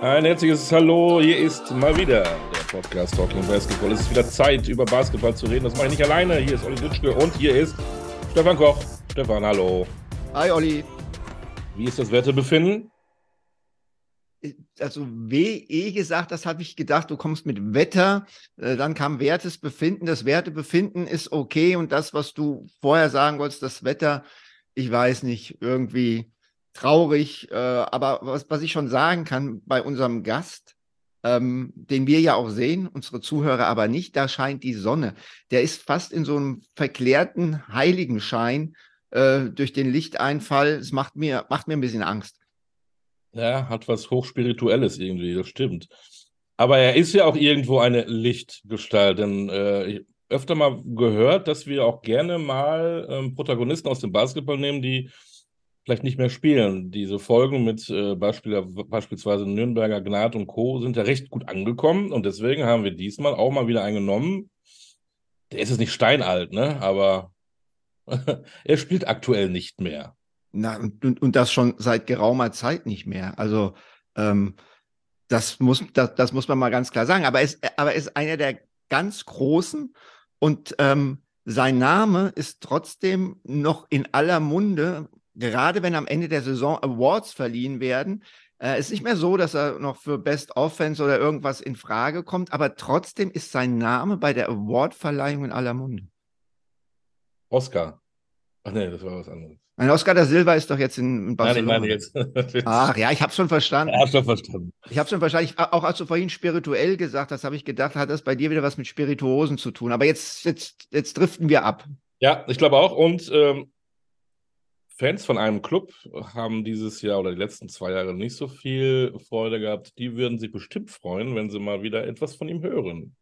Ein herzliches Hallo, hier ist mal wieder der Podcast Talking Basketball. Es ist wieder Zeit, über Basketball zu reden. Das mache ich nicht alleine. Hier ist Olli Dutschke und hier ist Stefan Koch. Stefan, hallo. Hi, Olli. Wie ist das Wetterbefinden? Also, wie eh gesagt, das habe ich gedacht, du kommst mit Wetter, äh, dann kam Wertesbefinden. Das Wertebefinden ist okay und das, was du vorher sagen wolltest, das Wetter, ich weiß nicht, irgendwie traurig. Äh, aber was, was ich schon sagen kann bei unserem Gast, ähm, den wir ja auch sehen, unsere Zuhörer aber nicht, da scheint die Sonne. Der ist fast in so einem verklärten Heiligenschein äh, durch den Lichteinfall. Es macht mir, macht mir ein bisschen Angst. Ja, hat was Hochspirituelles irgendwie, das stimmt. Aber er ist ja auch irgendwo eine Lichtgestalt, denn äh, öfter mal gehört, dass wir auch gerne mal ähm, Protagonisten aus dem Basketball nehmen, die vielleicht nicht mehr spielen. Diese Folgen mit äh, Beispiel, beispielsweise Nürnberger Gnad und Co. sind ja recht gut angekommen und deswegen haben wir diesmal auch mal wieder eingenommen. Der ist jetzt nicht steinalt, ne? Aber er spielt aktuell nicht mehr. Na, und, und das schon seit geraumer Zeit nicht mehr. Also ähm, das, muss, das, das muss man mal ganz klar sagen. Aber er ist, aber er ist einer der ganz Großen und ähm, sein Name ist trotzdem noch in aller Munde, gerade wenn am Ende der Saison Awards verliehen werden, äh, ist nicht mehr so, dass er noch für Best Offense oder irgendwas in Frage kommt, aber trotzdem ist sein Name bei der Awardverleihung in aller Munde. Oscar. Ach nee, das war was anderes. Mein Oscar da Silva ist doch jetzt in Barcelona. Nein, ich meine jetzt. Ach ja, ich habe schon verstanden. Ich habe schon verstanden. Ich habe schon verstanden. Ich, auch als du vorhin spirituell gesagt hast, habe ich gedacht, hat das bei dir wieder was mit Spirituosen zu tun. Aber jetzt, jetzt, jetzt driften wir ab. Ja, ich glaube auch. Und ähm, Fans von einem Club haben dieses Jahr oder die letzten zwei Jahre nicht so viel Freude gehabt. Die würden sich bestimmt freuen, wenn sie mal wieder etwas von ihm hören.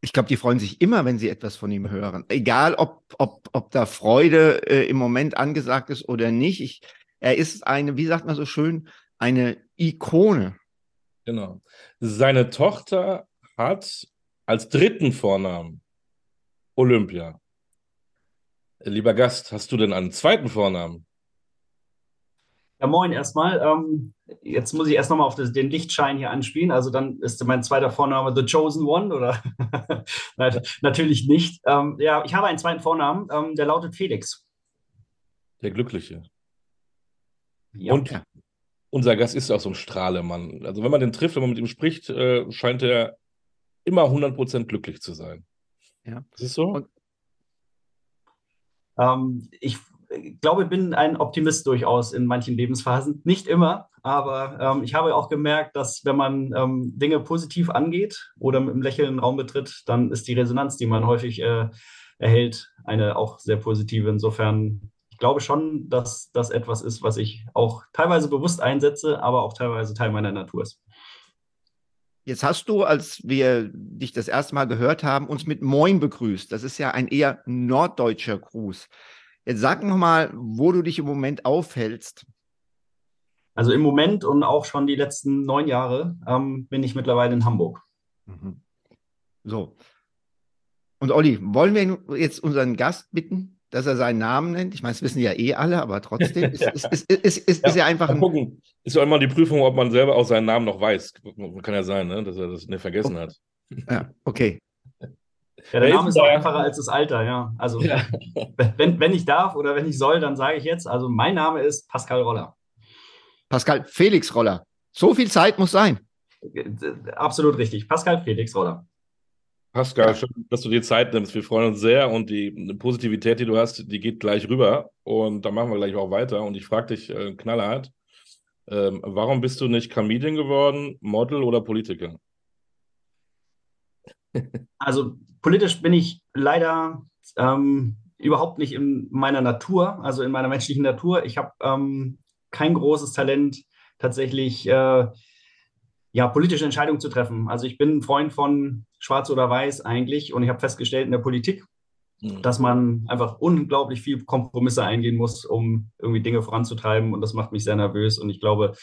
Ich glaube, die freuen sich immer, wenn sie etwas von ihm hören. Egal, ob, ob, ob da Freude äh, im Moment angesagt ist oder nicht. Ich, er ist eine, wie sagt man so schön, eine Ikone. Genau. Seine Tochter hat als dritten Vornamen Olympia. Lieber Gast, hast du denn einen zweiten Vornamen? Ja, moin erstmal. Ähm, jetzt muss ich erst nochmal auf das, den Lichtschein hier anspielen. Also dann ist mein zweiter Vorname The Chosen One oder? Nein, natürlich nicht. Ähm, ja, ich habe einen zweiten Vornamen, ähm, der lautet Felix. Der Glückliche. Ja. Und unser Gast ist auch so ein Strahlemann. Also wenn man den trifft, wenn man mit ihm spricht, äh, scheint er immer 100% glücklich zu sein. Ja. Ist es so? Und ähm, ich glaube, ich bin ein Optimist durchaus in manchen Lebensphasen. Nicht immer, aber ähm, ich habe auch gemerkt, dass wenn man ähm, Dinge positiv angeht oder mit einem Lächeln den Raum betritt, dann ist die Resonanz, die man häufig äh, erhält, eine auch sehr positive. Insofern, ich glaube schon, dass das etwas ist, was ich auch teilweise bewusst einsetze, aber auch teilweise Teil meiner Natur ist. Jetzt hast du, als wir dich das erste Mal gehört haben, uns mit Moin begrüßt. Das ist ja ein eher norddeutscher Gruß. Jetzt sag noch mal, wo du dich im Moment aufhältst. Also im Moment und auch schon die letzten neun Jahre ähm, bin ich mittlerweile in Hamburg. Mhm. So. Und Olli, wollen wir jetzt unseren Gast bitten, dass er seinen Namen nennt. Ich meine, das wissen ja eh alle, aber trotzdem ist, ja. ist, ist, ist, ist, ja, ist ja einfach. Ein gucken. Ist ja immer die Prüfung, ob man selber auch seinen Namen noch weiß. Kann ja sein, ne? dass er das nicht vergessen oh. hat. Ja, okay. Ja, der Name ist auch einfacher als das Alter, ja. Also, ja. Wenn, wenn ich darf oder wenn ich soll, dann sage ich jetzt, also mein Name ist Pascal Roller. Pascal Felix Roller. So viel Zeit muss sein. Absolut richtig. Pascal Felix Roller. Pascal, schön, dass du dir Zeit nimmst. Wir freuen uns sehr und die Positivität, die du hast, die geht gleich rüber. Und da machen wir gleich auch weiter. Und ich frage dich äh, knallhart, ähm, warum bist du nicht Comedian geworden, Model oder Politiker? Also politisch bin ich leider ähm, überhaupt nicht in meiner Natur, also in meiner menschlichen Natur. Ich habe ähm, kein großes Talent, tatsächlich äh, ja, politische Entscheidungen zu treffen. Also ich bin ein Freund von Schwarz oder Weiß eigentlich und ich habe festgestellt in der Politik, mhm. dass man einfach unglaublich viel Kompromisse eingehen muss, um irgendwie Dinge voranzutreiben und das macht mich sehr nervös und ich glaube,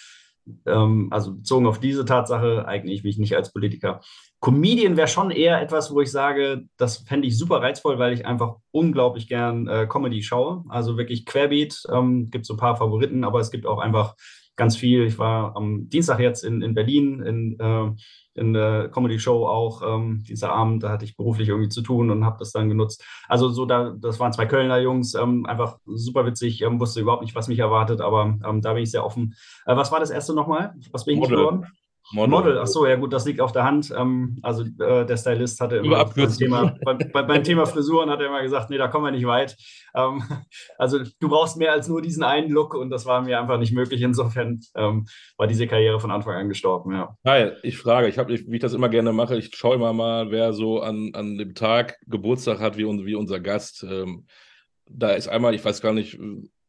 ähm, also bezogen auf diese Tatsache eigne ich mich nicht als Politiker. Comedian wäre schon eher etwas, wo ich sage, das fände ich super reizvoll, weil ich einfach unglaublich gern äh, Comedy schaue. Also wirklich querbeet. Ähm, gibt so ein paar Favoriten, aber es gibt auch einfach ganz viel. Ich war am Dienstag jetzt in, in Berlin in, äh, in der Comedy-Show auch ähm, dieser Abend. Da hatte ich beruflich irgendwie zu tun und habe das dann genutzt. Also so, da, das waren zwei Kölner Jungs, ähm, einfach super witzig, ähm, wusste überhaupt nicht, was mich erwartet, aber ähm, da bin ich sehr offen. Äh, was war das erste nochmal? Was bin ich nicht geworden? Model. Model. ach so, ja gut, das liegt auf der Hand. Ähm, also äh, der Stylist hatte immer beim Thema, bei, bei, beim Thema Frisuren hat er immer gesagt, nee, da kommen wir nicht weit. Ähm, also du brauchst mehr als nur diesen einen Look und das war mir einfach nicht möglich. Insofern ähm, war diese Karriere von Anfang an gestorben, ja. Geil, ich frage, ich habe, wie ich das immer gerne mache, ich schaue immer mal, wer so an, an dem Tag Geburtstag hat, wie, wie unser Gast. Ähm, da ist einmal, ich weiß gar nicht,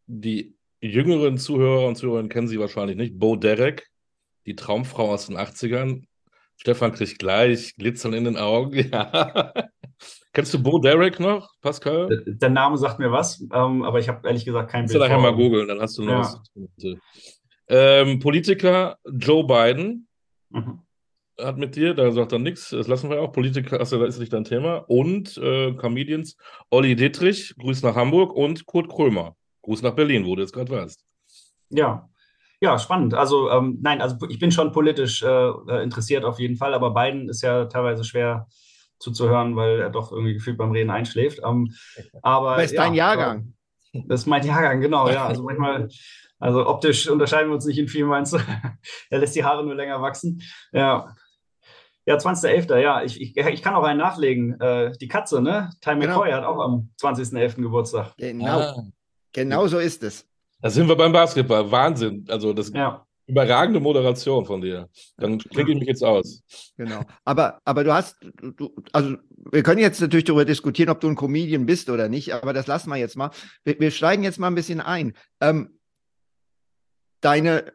die jüngeren Zuhörer und Zuhörerinnen kennen sie wahrscheinlich nicht, Bo Derek die Traumfrau aus den 80ern. Stefan kriegt gleich Glitzern in den Augen. Ja. Kennst du Bo Derek noch, Pascal? Der, der Name sagt mir was, ähm, aber ich habe ehrlich gesagt kein Bild. Du nachher mal googeln, dann hast du noch ja. was. Ähm, Politiker Joe Biden mhm. hat mit dir, da sagt er nichts, das lassen wir auch. Politiker, achso, da ist nicht dein Thema. Und äh, Comedians Olli Dietrich, Grüß nach Hamburg und Kurt Krömer, Gruß nach Berlin, wo du jetzt gerade warst. Ja, ja, spannend. Also ähm, nein, also ich bin schon politisch äh, äh, interessiert auf jeden Fall, aber Biden ist ja teilweise schwer zuzuhören, weil er doch irgendwie gefühlt beim Reden einschläft. Ähm, aber das ist ja, dein Jahrgang. Das ist mein Jahrgang, genau, ja. Also manchmal, also optisch unterscheiden wir uns nicht in viel, meinst du? er lässt die Haare nur länger wachsen. Ja. Ja, 20.11., ja. Ich, ich, ich kann auch einen nachlegen. Äh, die Katze, ne? Ty genau. McCoy hat auch am 20.11. Geburtstag. Genau. Ah. Genau so ist es. Da sind wir beim Basketball. Wahnsinn. Also das ja. überragende Moderation von dir. Dann klinge ich mich jetzt aus. Genau. Aber, aber du hast, du, also wir können jetzt natürlich darüber diskutieren, ob du ein Comedian bist oder nicht, aber das lassen wir jetzt mal. Wir, wir steigen jetzt mal ein bisschen ein. Ähm, deine,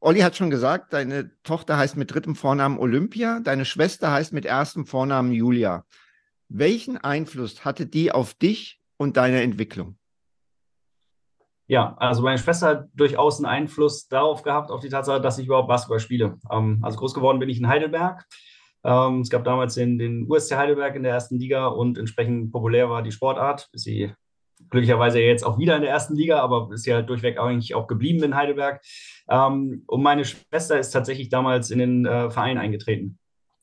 Olli hat schon gesagt, deine Tochter heißt mit drittem Vornamen Olympia, deine Schwester heißt mit erstem Vornamen Julia. Welchen Einfluss hatte die auf dich und deine Entwicklung? Ja, also meine Schwester hat durchaus einen Einfluss darauf gehabt, auf die Tatsache, dass ich überhaupt Basketball spiele. Ähm, also groß geworden bin ich in Heidelberg. Ähm, es gab damals den, den USC Heidelberg in der ersten Liga und entsprechend populär war die Sportart. Ist sie glücklicherweise jetzt auch wieder in der ersten Liga, aber ist ja durchweg eigentlich auch geblieben in Heidelberg. Ähm, und meine Schwester ist tatsächlich damals in den äh, Verein eingetreten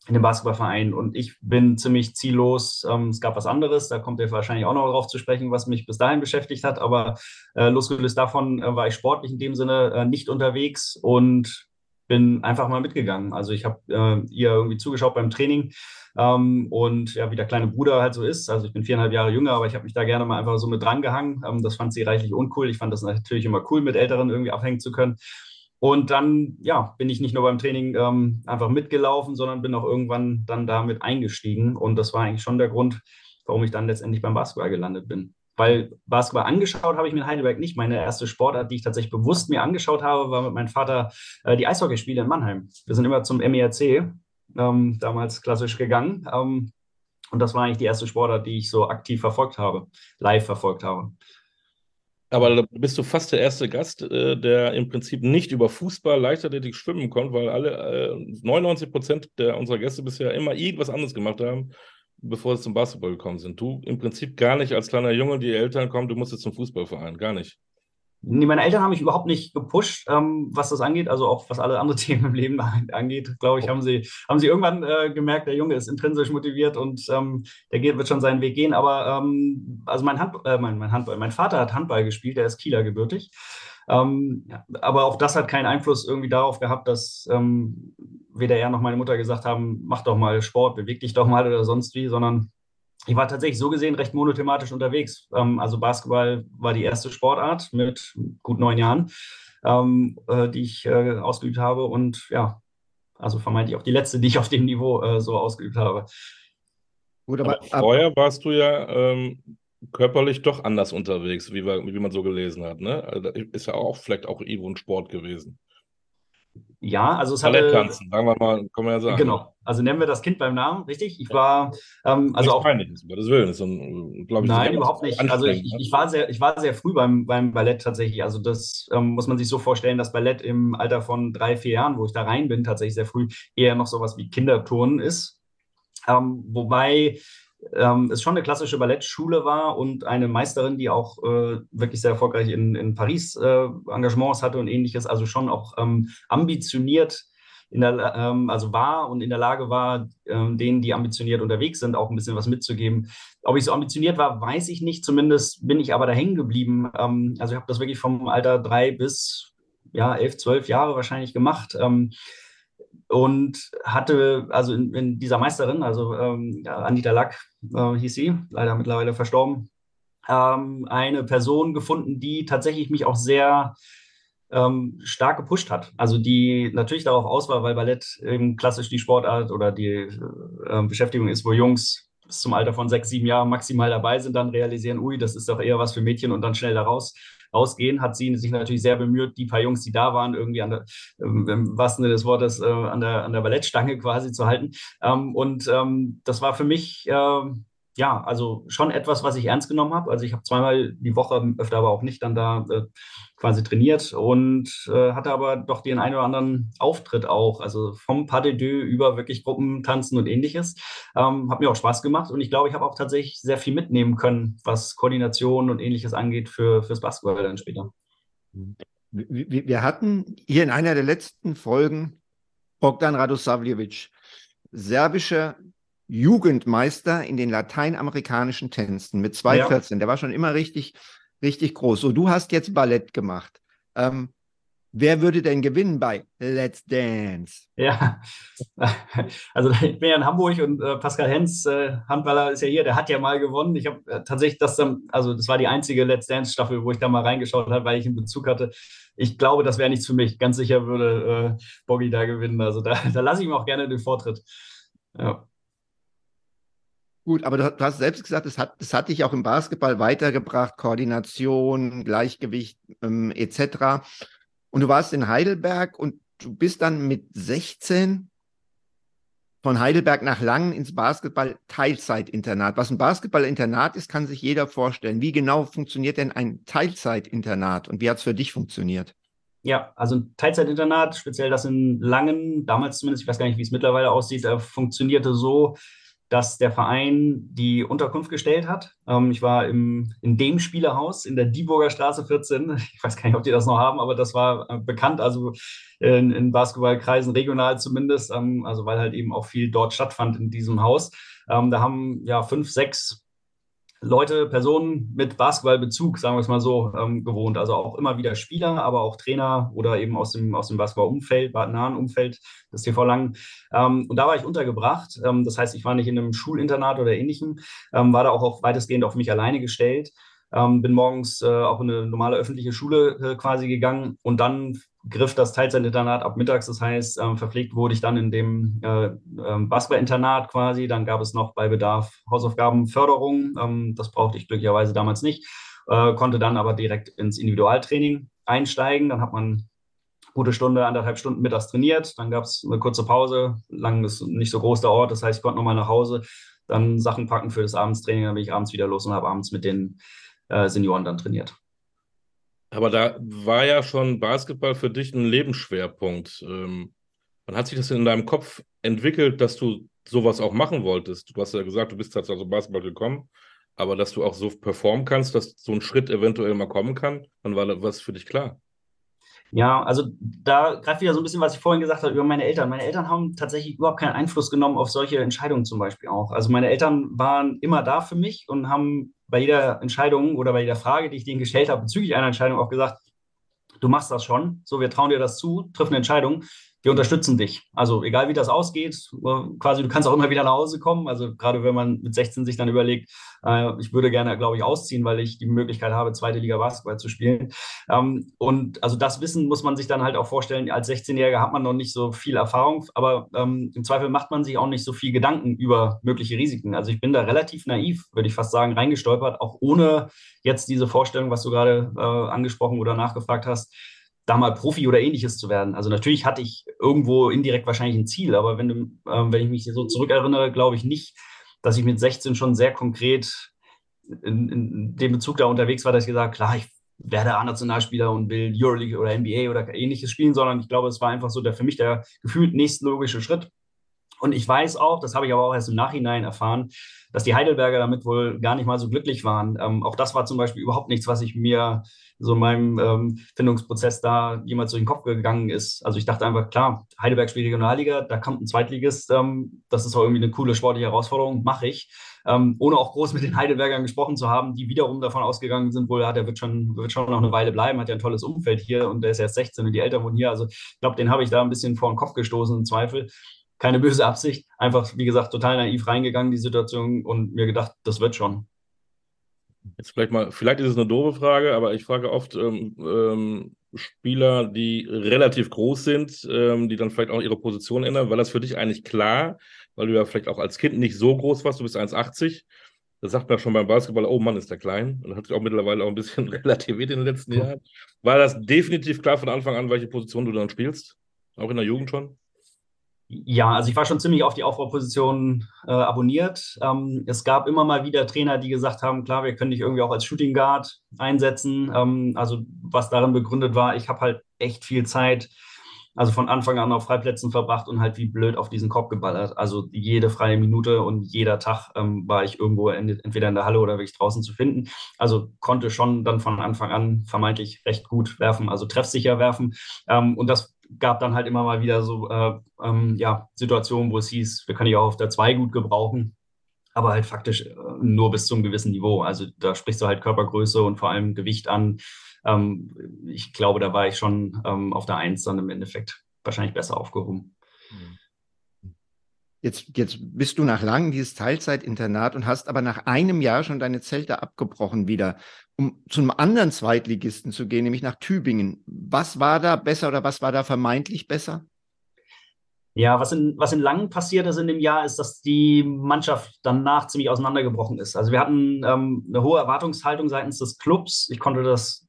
in dem Basketballverein und ich bin ziemlich ziellos. Ähm, es gab was anderes, da kommt ihr wahrscheinlich auch noch drauf zu sprechen, was mich bis dahin beschäftigt hat, aber äh, losgelöst davon äh, war ich sportlich in dem Sinne äh, nicht unterwegs und bin einfach mal mitgegangen. Also ich habe äh, ihr irgendwie zugeschaut beim Training ähm, und ja, wie der kleine Bruder halt so ist. Also ich bin viereinhalb Jahre jünger, aber ich habe mich da gerne mal einfach so mit drangehangen. Ähm, das fand sie reichlich uncool. Ich fand das natürlich immer cool, mit Älteren irgendwie abhängen zu können. Und dann, ja, bin ich nicht nur beim Training ähm, einfach mitgelaufen, sondern bin auch irgendwann dann damit eingestiegen. Und das war eigentlich schon der Grund, warum ich dann letztendlich beim Basketball gelandet bin. Weil Basketball angeschaut habe ich mir in Heidelberg nicht. Meine erste Sportart, die ich tatsächlich bewusst mir angeschaut habe, war mit meinem Vater äh, die Eishockeyspiele in Mannheim. Wir sind immer zum MERC ähm, damals klassisch gegangen. Ähm, und das war eigentlich die erste Sportart, die ich so aktiv verfolgt habe, live verfolgt habe. Aber da bist du fast der erste Gast, äh, der im Prinzip nicht über Fußball, Leichtathletik schwimmen konnte, weil alle äh, 99 Prozent der unserer Gäste bisher immer irgendwas anderes gemacht haben, bevor sie zum Basketball gekommen sind. Du im Prinzip gar nicht als kleiner Junge, die Eltern kommen, du musst jetzt zum Fußballverein, gar nicht. Nee, meine Eltern haben mich überhaupt nicht gepusht, ähm, was das angeht, also auch was alle andere Themen im Leben angeht, glaube ich, haben sie, haben sie irgendwann äh, gemerkt, der Junge ist intrinsisch motiviert und ähm, der geht, wird schon seinen Weg gehen. Aber ähm, also mein, Hand, äh, mein, mein, Handball, mein Vater hat Handball gespielt, der ist Kieler gebürtig. Ähm, aber auch das hat keinen Einfluss irgendwie darauf gehabt, dass ähm, weder er noch meine Mutter gesagt haben, mach doch mal Sport, beweg dich doch mal oder sonst wie, sondern ich war tatsächlich so gesehen recht monothematisch unterwegs. Ähm, also Basketball war die erste Sportart mit gut neun Jahren, ähm, äh, die ich äh, ausgeübt habe und ja, also vermeintlich auch die letzte, die ich auf dem Niveau äh, so ausgeübt habe. Gut, aber, aber vorher warst du ja ähm, körperlich doch anders unterwegs, wie, wir, wie man so gelesen hat. Ne? Also ist ja auch vielleicht auch irgendwo ein Sport gewesen. Ja, also es Ballett hatte. tanzen, sagen wir mal, kann man ja sagen. Genau. Also nennen wir das Kind beim Namen, richtig? Ich war, ähm, also auch. Peinlich ist, das Willen. Ist ein, ich, Nein, überhaupt nicht. Also ich, ich, war sehr, ich war sehr früh beim, beim Ballett tatsächlich. Also das ähm, muss man sich so vorstellen, dass Ballett im Alter von drei, vier Jahren, wo ich da rein bin, tatsächlich sehr früh eher noch sowas wie Kinderturnen ist. Ähm, wobei ähm, es schon eine klassische Ballettschule war und eine Meisterin, die auch äh, wirklich sehr erfolgreich in, in Paris äh, Engagements hatte und ähnliches, also schon auch ähm, ambitioniert in der, ähm, also war und in der Lage war, ähm, denen, die ambitioniert unterwegs sind, auch ein bisschen was mitzugeben. Ob ich so ambitioniert war, weiß ich nicht. Zumindest bin ich aber da hängen geblieben. Ähm, also ich habe das wirklich vom Alter drei bis ja, elf, zwölf Jahre wahrscheinlich gemacht. Ähm, und hatte also in, in, dieser Meisterin, also ähm, Anita Lack äh, hieß sie, leider mittlerweile verstorben, ähm, eine Person gefunden, die tatsächlich mich auch sehr ähm, stark gepusht hat. Also die natürlich darauf aus war, weil Ballett eben klassisch die Sportart oder die äh, Beschäftigung ist, wo Jungs bis zum Alter von sechs, sieben Jahren maximal dabei sind, dann realisieren, ui, das ist doch eher was für Mädchen und dann schnell daraus rausgehen, hat sie sich natürlich sehr bemüht, die paar Jungs, die da waren, irgendwie an der, ähm, im wahrsten Sinne des Wortes, äh, an, der, an der Ballettstange quasi zu halten. Ähm, und ähm, das war für mich, äh, ja, also schon etwas, was ich ernst genommen habe. Also ich habe zweimal die Woche, öfter aber auch nicht, dann da äh, quasi trainiert und äh, hatte aber doch den einen oder anderen Auftritt auch, also vom Pas de deux über wirklich Gruppentanzen und ähnliches. Ähm, hat mir auch Spaß gemacht und ich glaube, ich habe auch tatsächlich sehr viel mitnehmen können, was Koordination und ähnliches angeht für, fürs Basketball dann später. Wir, wir hatten hier in einer der letzten Folgen Bogdan Radosavljevic, serbischer Jugendmeister in den lateinamerikanischen Tänzen mit 2,14. Ja. Der war schon immer richtig richtig groß. So, du hast jetzt Ballett gemacht. Ähm, wer würde denn gewinnen bei Let's Dance? Ja, also ich bin ja in Hamburg und äh, Pascal Hens, äh, Handballer, ist ja hier, der hat ja mal gewonnen. Ich habe äh, tatsächlich das dann, also das war die einzige Let's Dance-Staffel, wo ich da mal reingeschaut habe, weil ich einen Bezug hatte. Ich glaube, das wäre nichts für mich. Ganz sicher würde äh, Boggy da gewinnen. Also da, da lasse ich ihm auch gerne den Vortritt. Ja. Gut, aber du, hast selbst gesagt, es hat, es hat dich auch im Basketball weitergebracht, Koordination, Gleichgewicht ähm, etc. Und du warst in Heidelberg und du bist dann mit 16 von Heidelberg nach Langen ins Basketball-Teilzeitinternat. Was ein Basketball-Internat ist, kann sich jeder vorstellen. Wie genau funktioniert denn ein Teilzeitinternat und wie hat es für dich funktioniert? Ja, also ein Teilzeitinternat, speziell das in Langen, damals zumindest, ich weiß gar nicht, wie es mittlerweile aussieht, äh, funktionierte so, dass der Verein die Unterkunft gestellt hat. Ähm, ich war im, in dem Spielerhaus in der Dieburger Straße 14. Ich weiß gar nicht, ob die das noch haben, aber das war äh, bekannt, also in, in Basketballkreisen regional zumindest, ähm, also weil halt eben auch viel dort stattfand in diesem Haus. Ähm, da haben ja fünf, sechs Leute, Personen mit Basketballbezug, sagen wir es mal so, ähm, gewohnt. Also auch immer wieder Spieler, aber auch Trainer oder eben aus dem, aus dem Basketballumfeld, nahen Umfeld des TV Langen. Ähm, und da war ich untergebracht. Ähm, das heißt, ich war nicht in einem Schulinternat oder ähnlichem, ähm, war da auch auf, weitestgehend auf mich alleine gestellt. Ähm, bin morgens äh, auch in eine normale öffentliche Schule äh, quasi gegangen und dann griff das Teilzeitinternat ab mittags. Das heißt, ähm, verpflegt wurde ich dann in dem äh, ähm, Basketball-Internat quasi. Dann gab es noch bei Bedarf Hausaufgabenförderung. Ähm, das brauchte ich glücklicherweise damals nicht. Äh, konnte dann aber direkt ins Individualtraining einsteigen. Dann hat man gute Stunde, anderthalb Stunden mittags trainiert. Dann gab es eine kurze Pause. Lang ist nicht so groß der Ort. Das heißt, ich konnte nochmal nach Hause, dann Sachen packen für das Abendstraining. Dann bin ich abends wieder los und habe abends mit den äh, Senioren dann trainiert. Aber da war ja schon Basketball für dich ein Lebensschwerpunkt. Ähm, wann hat sich das in deinem Kopf entwickelt, dass du sowas auch machen wolltest? Du hast ja gesagt, du bist also Basketball gekommen, aber dass du auch so performen kannst, dass so ein Schritt eventuell mal kommen kann, dann war das für dich klar. Ja, also da greift wieder so ein bisschen, was ich vorhin gesagt habe über meine Eltern. Meine Eltern haben tatsächlich überhaupt keinen Einfluss genommen auf solche Entscheidungen zum Beispiel auch. Also meine Eltern waren immer da für mich und haben bei jeder Entscheidung oder bei jeder Frage, die ich denen gestellt habe, bezüglich einer Entscheidung auch gesagt, du machst das schon, so wir trauen dir das zu, triff eine Entscheidung wir unterstützen dich. Also egal wie das ausgeht, quasi du kannst auch immer wieder nach Hause kommen. Also gerade wenn man mit 16 sich dann überlegt, äh, ich würde gerne, glaube ich, ausziehen, weil ich die Möglichkeit habe, zweite Liga Basketball zu spielen. Ähm, und also das Wissen muss man sich dann halt auch vorstellen. Als 16-Jähriger hat man noch nicht so viel Erfahrung, aber ähm, im Zweifel macht man sich auch nicht so viel Gedanken über mögliche Risiken. Also ich bin da relativ naiv, würde ich fast sagen, reingestolpert, auch ohne jetzt diese Vorstellung, was du gerade äh, angesprochen oder nachgefragt hast da mal Profi oder ähnliches zu werden. Also natürlich hatte ich irgendwo indirekt wahrscheinlich ein Ziel, aber wenn, du, äh, wenn ich mich so zurückerinnere, glaube ich nicht, dass ich mit 16 schon sehr konkret in, in dem Bezug da unterwegs war, dass ich gesagt habe, klar, ich werde A-Nationalspieler und will Euroleague oder NBA oder ähnliches spielen, sondern ich glaube, es war einfach so der für mich der gefühlt nächstlogische Schritt. Und ich weiß auch, das habe ich aber auch erst im Nachhinein erfahren, dass die Heidelberger damit wohl gar nicht mal so glücklich waren. Ähm, auch das war zum Beispiel überhaupt nichts, was ich mir so in meinem ähm, Findungsprozess da jemals durch den Kopf gegangen ist. Also ich dachte einfach, klar, Heidelberg spielt Regionalliga, da kommt ein Zweitligist, ähm, das ist auch irgendwie eine coole sportliche Herausforderung, mache ich. Ähm, ohne auch groß mit den Heidelbergern gesprochen zu haben, die wiederum davon ausgegangen sind, wohl, ja, der wird schon, wird schon noch eine Weile bleiben, hat ja ein tolles Umfeld hier und der ist erst 16 und die Eltern wohnen hier. Also ich glaube, den habe ich da ein bisschen vor den Kopf gestoßen im Zweifel keine böse Absicht, einfach, wie gesagt, total naiv reingegangen, die Situation und mir gedacht, das wird schon. Jetzt vielleicht mal, vielleicht ist es eine doofe Frage, aber ich frage oft ähm, ähm, Spieler, die relativ groß sind, ähm, die dann vielleicht auch ihre Position ändern. War das für dich eigentlich klar, weil du ja vielleicht auch als Kind nicht so groß warst, du bist 1,80. Da sagt man schon beim Basketball, oh Mann, ist der klein. Und das hat sich auch mittlerweile auch ein bisschen relativiert in den letzten Jahren. War das definitiv klar von Anfang an, welche Position du dann spielst? Auch in der Jugend schon? Ja, also ich war schon ziemlich auf die Aufbauposition äh, abonniert. Ähm, es gab immer mal wieder Trainer, die gesagt haben, klar, wir können dich irgendwie auch als Shooting Guard einsetzen. Ähm, also was darin begründet war, ich habe halt echt viel Zeit, also von Anfang an auf Freiplätzen verbracht und halt wie blöd auf diesen Kopf geballert. Also jede freie Minute und jeder Tag ähm, war ich irgendwo in, entweder in der Halle oder wirklich draußen zu finden. Also konnte schon dann von Anfang an vermeintlich recht gut werfen, also treffsicher werfen. Ähm, und das gab dann halt immer mal wieder so äh, ähm, ja, Situationen, wo es hieß, wir können dich auch auf der 2 gut gebrauchen, aber halt faktisch äh, nur bis zum gewissen Niveau. Also da sprichst du halt Körpergröße und vor allem Gewicht an. Ähm, ich glaube, da war ich schon ähm, auf der 1 dann im Endeffekt wahrscheinlich besser aufgehoben. Mhm. Jetzt, jetzt bist du nach langem dieses Teilzeitinternat und hast aber nach einem Jahr schon deine Zelte abgebrochen wieder, um zu einem anderen Zweitligisten zu gehen, nämlich nach Tübingen. Was war da besser oder was war da vermeintlich besser? Ja, was in, was in Langen passiert ist in dem Jahr, ist, dass die Mannschaft danach ziemlich auseinandergebrochen ist. Also wir hatten ähm, eine hohe Erwartungshaltung seitens des Clubs. Ich konnte das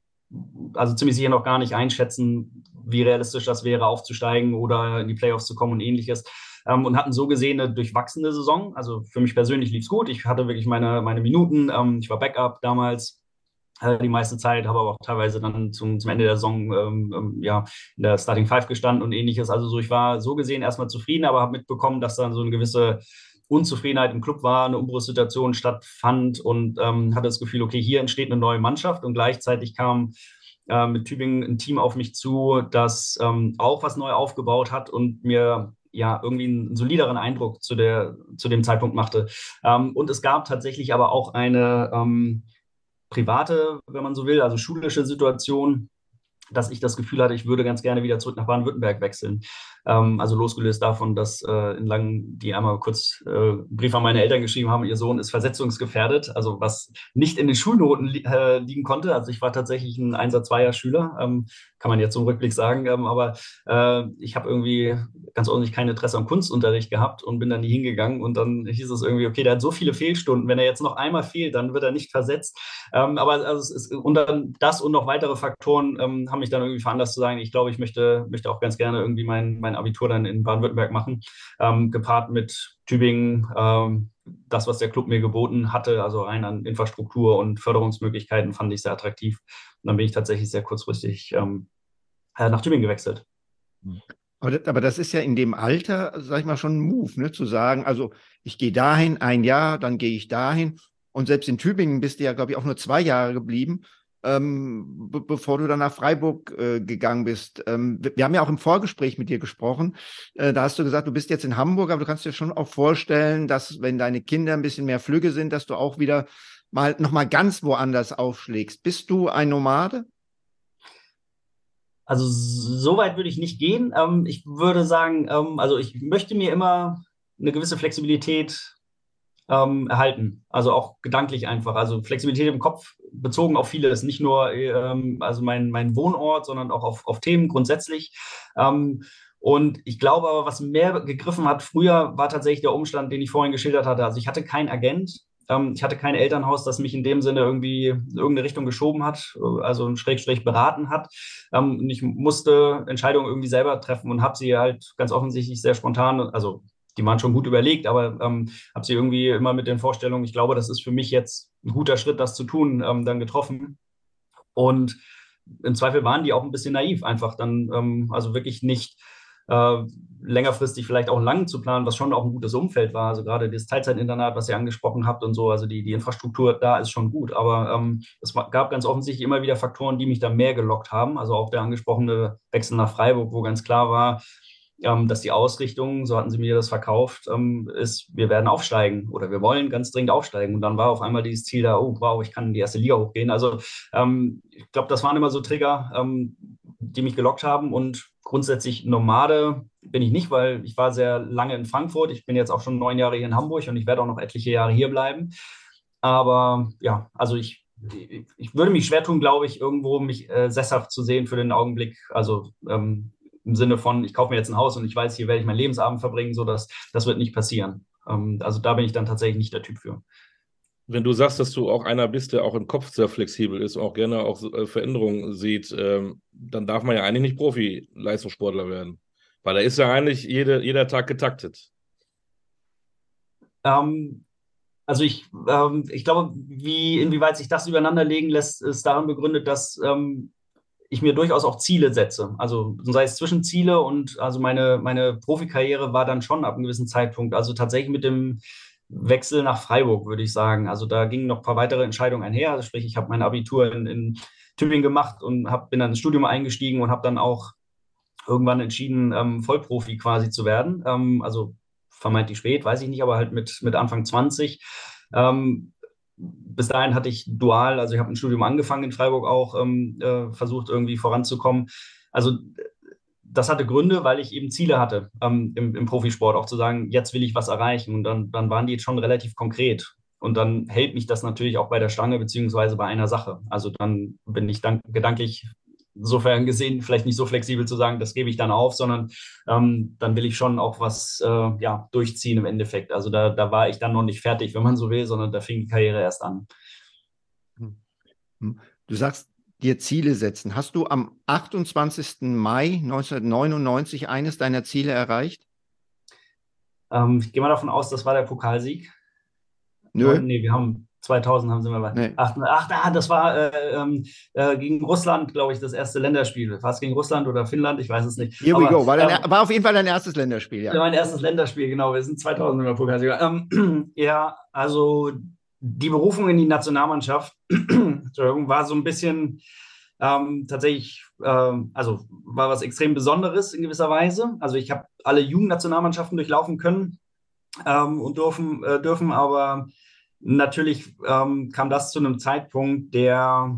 also ziemlich sicher noch gar nicht einschätzen, wie realistisch das wäre, aufzusteigen oder in die Playoffs zu kommen und ähnliches ähm, und hatten so gesehen eine durchwachsene Saison. Also für mich persönlich lief es gut. Ich hatte wirklich meine, meine Minuten. Ähm, ich war Backup damals die meiste Zeit, habe aber auch teilweise dann zum, zum Ende der Saison ähm, ähm, ja, in der Starting Five gestanden und ähnliches. Also so, ich war so gesehen erstmal zufrieden, aber habe mitbekommen, dass dann so eine gewisse Unzufriedenheit im Club war, eine Umbruchssituation stattfand und ähm, hatte das Gefühl, okay, hier entsteht eine neue Mannschaft und gleichzeitig kam äh, mit Tübingen ein Team auf mich zu, das ähm, auch was neu aufgebaut hat und mir ja irgendwie einen solideren Eindruck zu, der, zu dem Zeitpunkt machte. Ähm, und es gab tatsächlich aber auch eine ähm, private, wenn man so will, also schulische Situation, dass ich das Gefühl hatte, ich würde ganz gerne wieder zurück nach Baden-Württemberg wechseln. Ähm, also losgelöst davon, dass äh, in Langen die einmal kurz äh, Brief an meine Eltern geschrieben haben, ihr Sohn ist versetzungsgefährdet, also was nicht in den Schulnoten li äh, liegen konnte. Also ich war tatsächlich ein Einser-Zweier-Schüler, ähm, kann man jetzt zum Rückblick sagen, ähm, aber äh, ich habe irgendwie ganz ordentlich kein Interesse am Kunstunterricht gehabt und bin dann nie hingegangen und dann hieß es irgendwie, okay, der hat so viele Fehlstunden, wenn er jetzt noch einmal fehlt, dann wird er nicht versetzt. Ähm, aber also ist, und dann das und noch weitere Faktoren ähm, haben mich dann irgendwie veranlasst zu sagen, ich glaube, ich möchte, möchte auch ganz gerne irgendwie mein, mein Abitur dann in Baden-Württemberg machen, ähm, gepaart mit Tübingen, ähm, das, was der Club mir geboten hatte, also rein an Infrastruktur und Förderungsmöglichkeiten, fand ich sehr attraktiv. Und dann bin ich tatsächlich sehr kurzfristig ähm, äh, nach Tübingen gewechselt. Aber das, aber das, ist ja in dem Alter, sag ich mal, schon ein Move, ne? zu sagen, also ich gehe dahin ein Jahr, dann gehe ich dahin. Und selbst in Tübingen bist du ja, glaube ich, auch nur zwei Jahre geblieben ähm, be bevor du dann nach Freiburg äh, gegangen bist. Ähm, wir haben ja auch im Vorgespräch mit dir gesprochen. Äh, da hast du gesagt, du bist jetzt in Hamburg, aber du kannst dir schon auch vorstellen, dass wenn deine Kinder ein bisschen mehr Flügge sind, dass du auch wieder mal noch mal ganz woanders aufschlägst. Bist du ein Nomade? Also so weit würde ich nicht gehen. Ähm, ich würde sagen, ähm, also ich möchte mir immer eine gewisse Flexibilität ähm, erhalten. Also auch gedanklich einfach. Also Flexibilität im Kopf bezogen auf vieles. Nicht nur ähm, also mein, mein Wohnort, sondern auch auf, auf Themen grundsätzlich. Ähm, und ich glaube aber, was mehr gegriffen hat früher, war tatsächlich der Umstand, den ich vorhin geschildert hatte. Also ich hatte keinen Agent. Ähm, ich hatte kein Elternhaus, das mich in dem Sinne irgendwie in irgendeine Richtung geschoben hat, also ein Schrägstrich beraten hat. Ähm, und ich musste Entscheidungen irgendwie selber treffen und habe sie halt ganz offensichtlich sehr spontan, also die waren schon gut überlegt, aber ähm, habe sie irgendwie immer mit den Vorstellungen, ich glaube, das ist für mich jetzt ein guter Schritt, das zu tun, ähm, dann getroffen. Und im Zweifel waren die auch ein bisschen naiv, einfach dann, ähm, also wirklich nicht äh, längerfristig vielleicht auch lang zu planen, was schon auch ein gutes Umfeld war. Also gerade das Teilzeitinternat, was ihr angesprochen habt und so, also die, die Infrastruktur da ist schon gut. Aber ähm, es gab ganz offensichtlich immer wieder Faktoren, die mich da mehr gelockt haben. Also auch der angesprochene Wechsel nach Freiburg, wo ganz klar war, ähm, dass die Ausrichtung, so hatten sie mir das verkauft, ähm, ist, wir werden aufsteigen oder wir wollen ganz dringend aufsteigen. Und dann war auf einmal dieses Ziel da, oh wow, ich kann in die erste Liga hochgehen. Also ähm, ich glaube, das waren immer so Trigger, ähm, die mich gelockt haben und grundsätzlich Nomade bin ich nicht, weil ich war sehr lange in Frankfurt. Ich bin jetzt auch schon neun Jahre hier in Hamburg und ich werde auch noch etliche Jahre hier bleiben. Aber ja, also ich, ich würde mich schwer tun, glaube ich, irgendwo mich äh, sesshaft zu sehen für den Augenblick. Also ähm, im Sinne von, ich kaufe mir jetzt ein Haus und ich weiß, hier werde ich meinen Lebensabend verbringen, so dass das wird nicht passieren. Ähm, also da bin ich dann tatsächlich nicht der Typ für. Wenn du sagst, dass du auch einer bist, der auch im Kopf sehr flexibel ist und auch gerne auch äh, Veränderungen sieht, ähm, dann darf man ja eigentlich nicht Profi-Leistungssportler werden. Weil da ist ja eigentlich jede, jeder Tag getaktet. Ähm, also ich, ähm, ich glaube, wie, inwieweit sich das übereinanderlegen lässt, ist darin begründet, dass ähm, ich mir durchaus auch Ziele setze. Also sei es Zwischenziele und also meine, meine Profikarriere war dann schon ab einem gewissen Zeitpunkt, also tatsächlich mit dem Wechsel nach Freiburg, würde ich sagen. Also da gingen noch ein paar weitere Entscheidungen einher. Also sprich, ich habe mein Abitur in, in Tübingen gemacht und hab, bin dann ins Studium eingestiegen und habe dann auch irgendwann entschieden, ähm, Vollprofi quasi zu werden. Ähm, also vermeintlich spät, weiß ich nicht, aber halt mit, mit Anfang 20. Ähm, bis dahin hatte ich dual, also ich habe ein Studium angefangen in Freiburg auch, ähm, äh, versucht irgendwie voranzukommen. Also das hatte Gründe, weil ich eben Ziele hatte ähm, im, im, Profisport, auch zu sagen, jetzt will ich was erreichen. Und dann, dann waren die jetzt schon relativ konkret. Und dann hält mich das natürlich auch bei der Stange beziehungsweise bei einer Sache. Also dann bin ich dann gedanklich insofern gesehen vielleicht nicht so flexibel zu sagen, das gebe ich dann auf, sondern ähm, dann will ich schon auch was äh, ja, durchziehen im Endeffekt. Also da, da war ich dann noch nicht fertig, wenn man so will, sondern da fing die Karriere erst an. Hm. Du sagst, dir Ziele setzen. Hast du am 28. Mai 1999 eines deiner Ziele erreicht? Ähm, ich gehe mal davon aus, das war der Pokalsieg. Nö. Nee, wir haben 2000 haben sie mal. Nee. Ach, ach, ah, das war äh, ähm, äh, gegen Russland, glaube ich, das erste Länderspiel. Fast gegen Russland oder Finnland, ich weiß es nicht. Here Aber, we go. War, dein, ähm, war auf jeden Fall dein erstes Länderspiel, ja. Mein erstes Länderspiel, genau. Wir sind 2000 im Pokalsieger. Ähm, ja, also die Berufung in die Nationalmannschaft war so ein bisschen ähm, tatsächlich, ähm, also war was extrem Besonderes in gewisser Weise. Also ich habe alle Jugendnationalmannschaften durchlaufen können ähm, und dürfen, äh, dürfen, aber natürlich ähm, kam das zu einem Zeitpunkt, der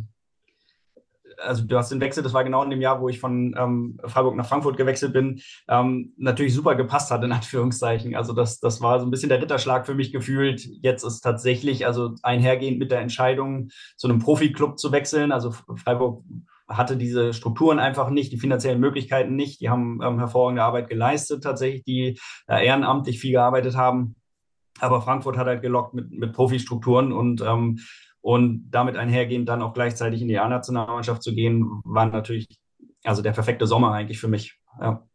also du hast den Wechsel, das war genau in dem Jahr, wo ich von ähm, Freiburg nach Frankfurt gewechselt bin, ähm, natürlich super gepasst hat, in Anführungszeichen. Also das, das war so ein bisschen der Ritterschlag für mich gefühlt. Jetzt ist tatsächlich, also einhergehend mit der Entscheidung, zu einem Profiklub zu wechseln. Also Freiburg hatte diese Strukturen einfach nicht, die finanziellen Möglichkeiten nicht. Die haben ähm, hervorragende Arbeit geleistet, tatsächlich, die äh, ehrenamtlich viel gearbeitet haben. Aber Frankfurt hat halt gelockt mit, mit Profistrukturen und ähm, und damit einhergehend dann auch gleichzeitig in die A-Nationalmannschaft zu gehen, war natürlich also der perfekte Sommer eigentlich für mich. Ja.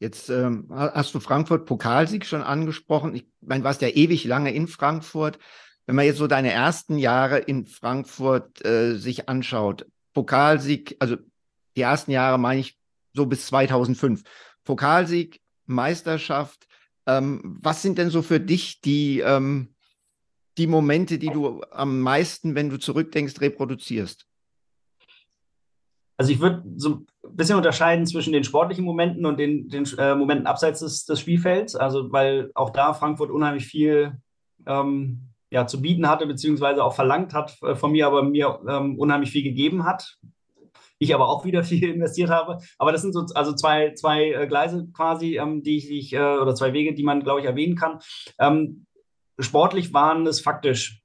Jetzt ähm, hast du Frankfurt Pokalsieg schon angesprochen. Ich meine, du warst ja ewig lange in Frankfurt. Wenn man jetzt so deine ersten Jahre in Frankfurt äh, sich anschaut, Pokalsieg, also die ersten Jahre meine ich so bis 2005. Pokalsieg, Meisterschaft. Ähm, was sind denn so für dich die ähm, die Momente, die du am meisten, wenn du zurückdenkst, reproduzierst? Also ich würde so ein bisschen unterscheiden zwischen den sportlichen Momenten und den, den äh, Momenten abseits des, des, Spielfelds. Also weil auch da Frankfurt unheimlich viel ähm, ja, zu bieten hatte, beziehungsweise auch verlangt hat äh, von mir, aber mir ähm, unheimlich viel gegeben hat. Ich aber auch wieder viel investiert habe. Aber das sind so also zwei, zwei äh, Gleise quasi, ähm, die ich, ich äh, oder zwei Wege, die man, glaube ich, erwähnen kann. Ähm, sportlich waren es faktisch,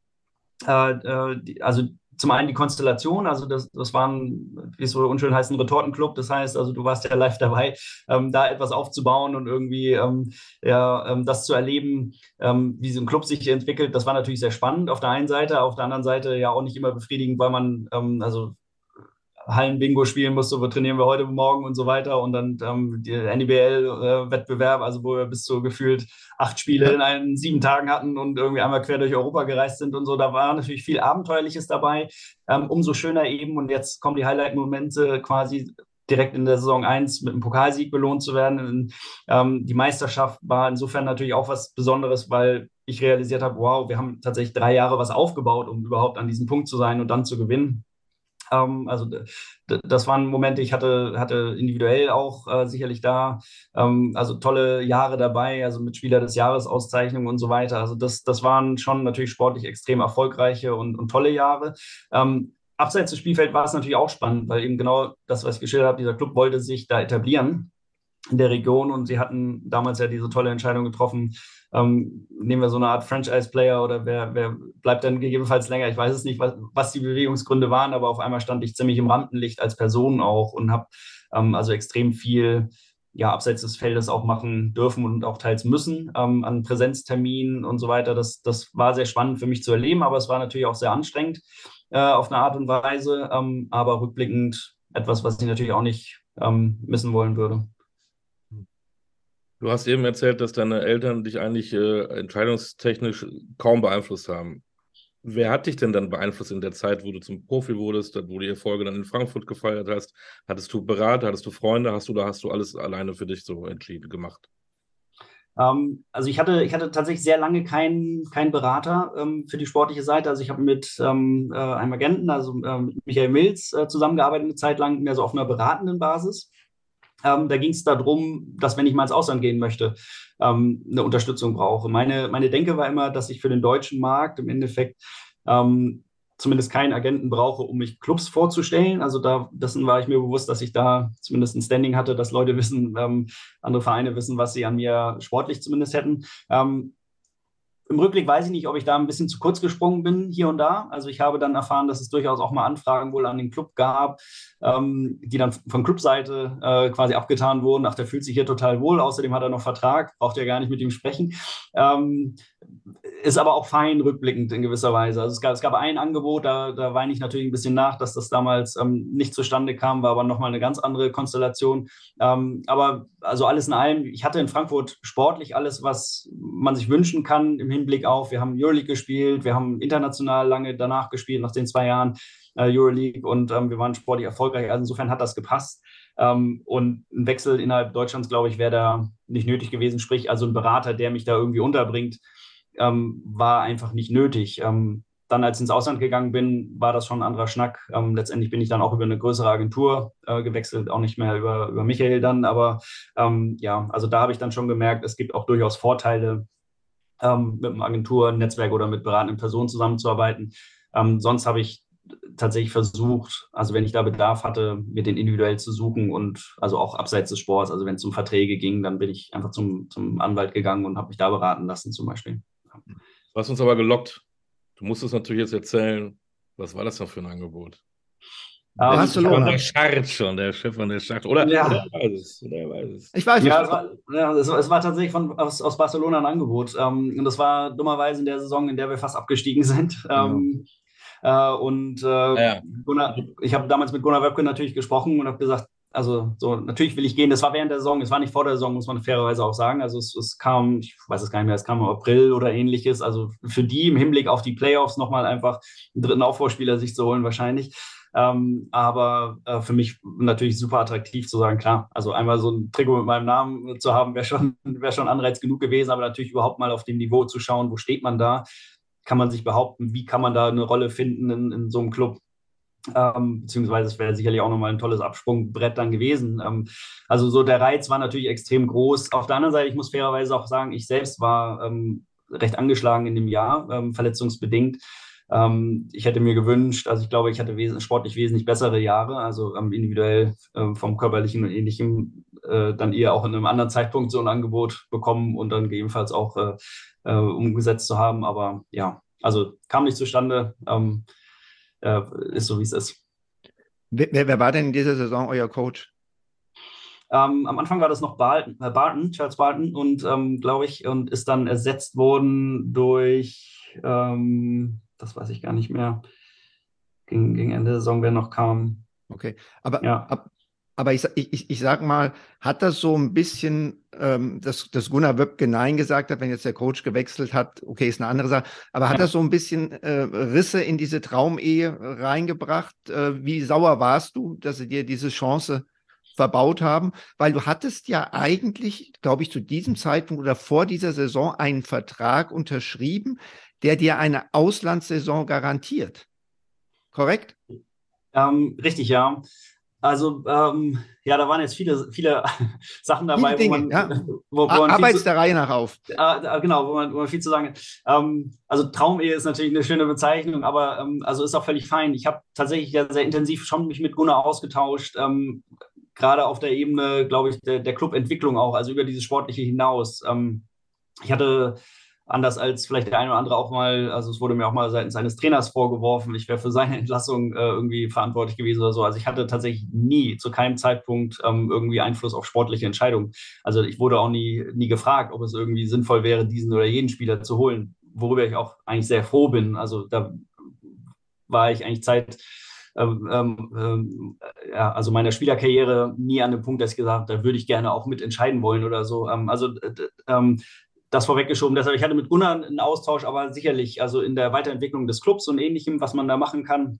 äh, äh, die, also zum einen die Konstellation, also das, das waren, wie es so unschön heißt, ein Retortenclub. Das heißt, also du warst ja live dabei, ähm, da etwas aufzubauen und irgendwie ähm, ja, ähm, das zu erleben, ähm, wie so ein Club sich entwickelt. Das war natürlich sehr spannend auf der einen Seite, auf der anderen Seite ja auch nicht immer befriedigend, weil man, ähm, also Hallen-Bingo spielen musste, wo trainieren wir heute Morgen und so weiter. Und dann ähm, die NBL-Wettbewerb, also wo wir bis zu gefühlt acht Spiele in einen sieben Tagen hatten und irgendwie einmal quer durch Europa gereist sind und so. Da war natürlich viel Abenteuerliches dabei. Ähm, umso schöner eben, und jetzt kommen die Highlight-Momente quasi direkt in der Saison 1 mit einem Pokalsieg belohnt zu werden. Ähm, die Meisterschaft war insofern natürlich auch was Besonderes, weil ich realisiert habe, wow, wir haben tatsächlich drei Jahre was aufgebaut, um überhaupt an diesem Punkt zu sein und dann zu gewinnen. Ähm, also das waren Momente, ich hatte, hatte individuell auch äh, sicherlich da, ähm, also tolle Jahre dabei, also mit Spieler des Jahres Auszeichnungen und so weiter. Also das, das waren schon natürlich sportlich extrem erfolgreiche und, und tolle Jahre. Ähm, abseits des Spielfelds war es natürlich auch spannend, weil eben genau das, was ich geschildert habe, dieser Club wollte sich da etablieren in der Region und sie hatten damals ja diese tolle Entscheidung getroffen, ähm, nehmen wir so eine Art Franchise-Player oder wer, wer bleibt dann gegebenenfalls länger? Ich weiß es nicht, was, was die Bewegungsgründe waren, aber auf einmal stand ich ziemlich im Rampenlicht als Person auch und habe ähm, also extrem viel ja, abseits des Feldes auch machen dürfen und auch teils müssen ähm, an Präsenzterminen und so weiter. Das, das war sehr spannend für mich zu erleben, aber es war natürlich auch sehr anstrengend äh, auf eine Art und Weise, ähm, aber rückblickend etwas, was ich natürlich auch nicht ähm, missen wollen würde. Du hast eben erzählt, dass deine Eltern dich eigentlich äh, entscheidungstechnisch kaum beeinflusst haben. Wer hat dich denn dann beeinflusst in der Zeit, wo du zum Profi wurdest, wo du die Erfolge dann in Frankfurt gefeiert hast? Hattest du Berater, hattest du Freunde, hast du da hast du alles alleine für dich so entschieden gemacht? Ähm, also ich hatte, ich hatte tatsächlich sehr lange keinen kein Berater ähm, für die sportliche Seite. Also ich habe mit ähm, äh, einem Agenten, also äh, mit Michael Milz, äh, zusammengearbeitet eine Zeit lang, mehr so auf einer beratenden Basis. Ähm, da ging es darum, dass wenn ich mal ins Ausland gehen möchte, ähm, eine Unterstützung brauche. Meine, meine Denke war immer, dass ich für den deutschen Markt im Endeffekt ähm, zumindest keinen Agenten brauche, um mich Clubs vorzustellen. Also da, dessen war ich mir bewusst, dass ich da zumindest ein Standing hatte, dass Leute wissen, ähm, andere Vereine wissen, was sie an mir sportlich zumindest hätten. Im Rückblick weiß ich nicht, ob ich da ein bisschen zu kurz gesprungen bin hier und da. Also ich habe dann erfahren, dass es durchaus auch mal Anfragen wohl an den Club gab, ähm, die dann von Clubseite äh, quasi abgetan wurden. Ach, der fühlt sich hier total wohl. Außerdem hat er noch Vertrag, braucht ja gar nicht mit ihm sprechen. Ähm, ist aber auch fein rückblickend in gewisser Weise. Also es gab, es gab ein Angebot, da, da weine ich natürlich ein bisschen nach, dass das damals ähm, nicht zustande kam, war aber nochmal eine ganz andere Konstellation. Ähm, aber also alles in allem, ich hatte in Frankfurt sportlich alles, was man sich wünschen kann im Hinblick auf, wir haben Euroleague gespielt, wir haben international lange danach gespielt, nach den zwei Jahren äh, Euroleague und ähm, wir waren sportlich erfolgreich. Also insofern hat das gepasst. Ähm, und ein Wechsel innerhalb Deutschlands, glaube ich, wäre da nicht nötig gewesen. Sprich, also ein Berater, der mich da irgendwie unterbringt, ähm, war einfach nicht nötig. Ähm, dann, als ich ins Ausland gegangen bin, war das schon ein anderer Schnack. Ähm, letztendlich bin ich dann auch über eine größere Agentur äh, gewechselt, auch nicht mehr über, über Michael dann. Aber ähm, ja, also da habe ich dann schon gemerkt, es gibt auch durchaus Vorteile, ähm, mit einem Agenturnetzwerk oder mit beratenden Personen zusammenzuarbeiten. Ähm, sonst habe ich tatsächlich versucht, also wenn ich da Bedarf hatte, mir den individuell zu suchen und also auch abseits des Sports, also wenn es um Verträge ging, dann bin ich einfach zum, zum Anwalt gegangen und habe mich da beraten lassen zum Beispiel. Du hast uns aber gelockt. Du musst es natürlich jetzt erzählen. Was war das noch für ein Angebot? Ah, Barcelona. Der Schart schon, der Chef von der Schart. Oder, ja. oder er weiß es. Oder er weiß es. Ich weiß ja, es. War, ja, es, war, es war tatsächlich von, aus, aus Barcelona ein Angebot. Ähm, und das war dummerweise in der Saison, in der wir fast abgestiegen sind. Ähm, ja. äh, und äh, ja. Gunnar, ich habe damals mit Gunnar Webke natürlich gesprochen und habe gesagt, also so, natürlich will ich gehen. Das war während der Saison, es war nicht vor der Saison, muss man fairerweise auch sagen. Also es, es kam, ich weiß es gar nicht mehr, es kam im April oder ähnliches. Also für die im Hinblick auf die Playoffs nochmal einfach einen dritten Aufbauspieler sich zu holen, wahrscheinlich. Ähm, aber äh, für mich natürlich super attraktiv zu sagen, klar, also einmal so ein Trikot mit meinem Namen zu haben, wäre schon, wär schon Anreiz genug gewesen, aber natürlich überhaupt mal auf dem Niveau zu schauen, wo steht man da, kann man sich behaupten, wie kann man da eine Rolle finden in, in so einem Club. Ähm, beziehungsweise es wäre sicherlich auch nochmal ein tolles Absprungbrett dann gewesen. Ähm, also so der Reiz war natürlich extrem groß. Auf der anderen Seite, ich muss fairerweise auch sagen, ich selbst war ähm, recht angeschlagen in dem Jahr, ähm, verletzungsbedingt. Ähm, ich hätte mir gewünscht, also ich glaube, ich hatte wes sportlich wesentlich bessere Jahre, also ähm, individuell vom körperlichen und ähnlichem, äh, dann eher auch in einem anderen Zeitpunkt so ein Angebot bekommen und dann gegebenenfalls auch äh, äh, umgesetzt zu haben. Aber ja, also kam nicht zustande äh, ist so, wie es ist. Wer, wer, war denn in dieser Saison euer Coach? Ähm, am Anfang war das noch Barton, äh, Barton Charles Barton, und ähm, glaube ich, und ist dann ersetzt worden durch, ähm, das weiß ich gar nicht mehr, gegen, gegen Ende der Saison, wer noch kam. Okay, aber ja. ab, aber ich, ich, ich sag mal, hat das so ein bisschen, ähm, dass, dass Gunnar Wöbke Nein gesagt hat, wenn jetzt der Coach gewechselt hat, okay, ist eine andere Sache, aber hat das so ein bisschen äh, Risse in diese Traumehe reingebracht? Äh, wie sauer warst du, dass er dir diese Chance verbaut haben, weil du hattest ja eigentlich, glaube ich, zu diesem Zeitpunkt oder vor dieser Saison einen Vertrag unterschrieben, der dir eine Auslandssaison garantiert. Korrekt? Ähm, richtig, ja. Also ähm, ja, da waren jetzt viele, viele Sachen dabei, viele Dinge, wo man, ja. wo, wo man Arbeits der Reihe nach auf. Äh, genau, wo man, wo man viel zu sagen hat. Ähm, also Traumehe ist natürlich eine schöne Bezeichnung, aber ähm, also ist auch völlig fein. Ich habe tatsächlich ja sehr intensiv schon mich mit Gunnar ausgetauscht, ähm, gerade auf der Ebene, glaube ich, der, der Clubentwicklung auch, also über diese sportliche hinaus. Ähm, ich hatte anders als vielleicht der eine oder andere auch mal, also es wurde mir auch mal seitens eines Trainers vorgeworfen, ich wäre für seine Entlassung äh, irgendwie verantwortlich gewesen oder so. Also ich hatte tatsächlich nie, zu keinem Zeitpunkt ähm, irgendwie Einfluss auf sportliche Entscheidungen. Also ich wurde auch nie, nie gefragt, ob es irgendwie sinnvoll wäre, diesen oder jeden Spieler zu holen, worüber ich auch eigentlich sehr froh bin. Also da war ich eigentlich Zeit, ähm, ähm, ähm ja, also meiner Spielerkarriere nie an dem Punkt, dass ich gesagt habe, da würde ich gerne auch mit entscheiden wollen oder so. Ähm, also ähm, das vorweggeschoben. Deshalb, ich hatte mit Gunnar einen Austausch, aber sicherlich, also in der Weiterentwicklung des Clubs und ähnlichem, was man da machen kann.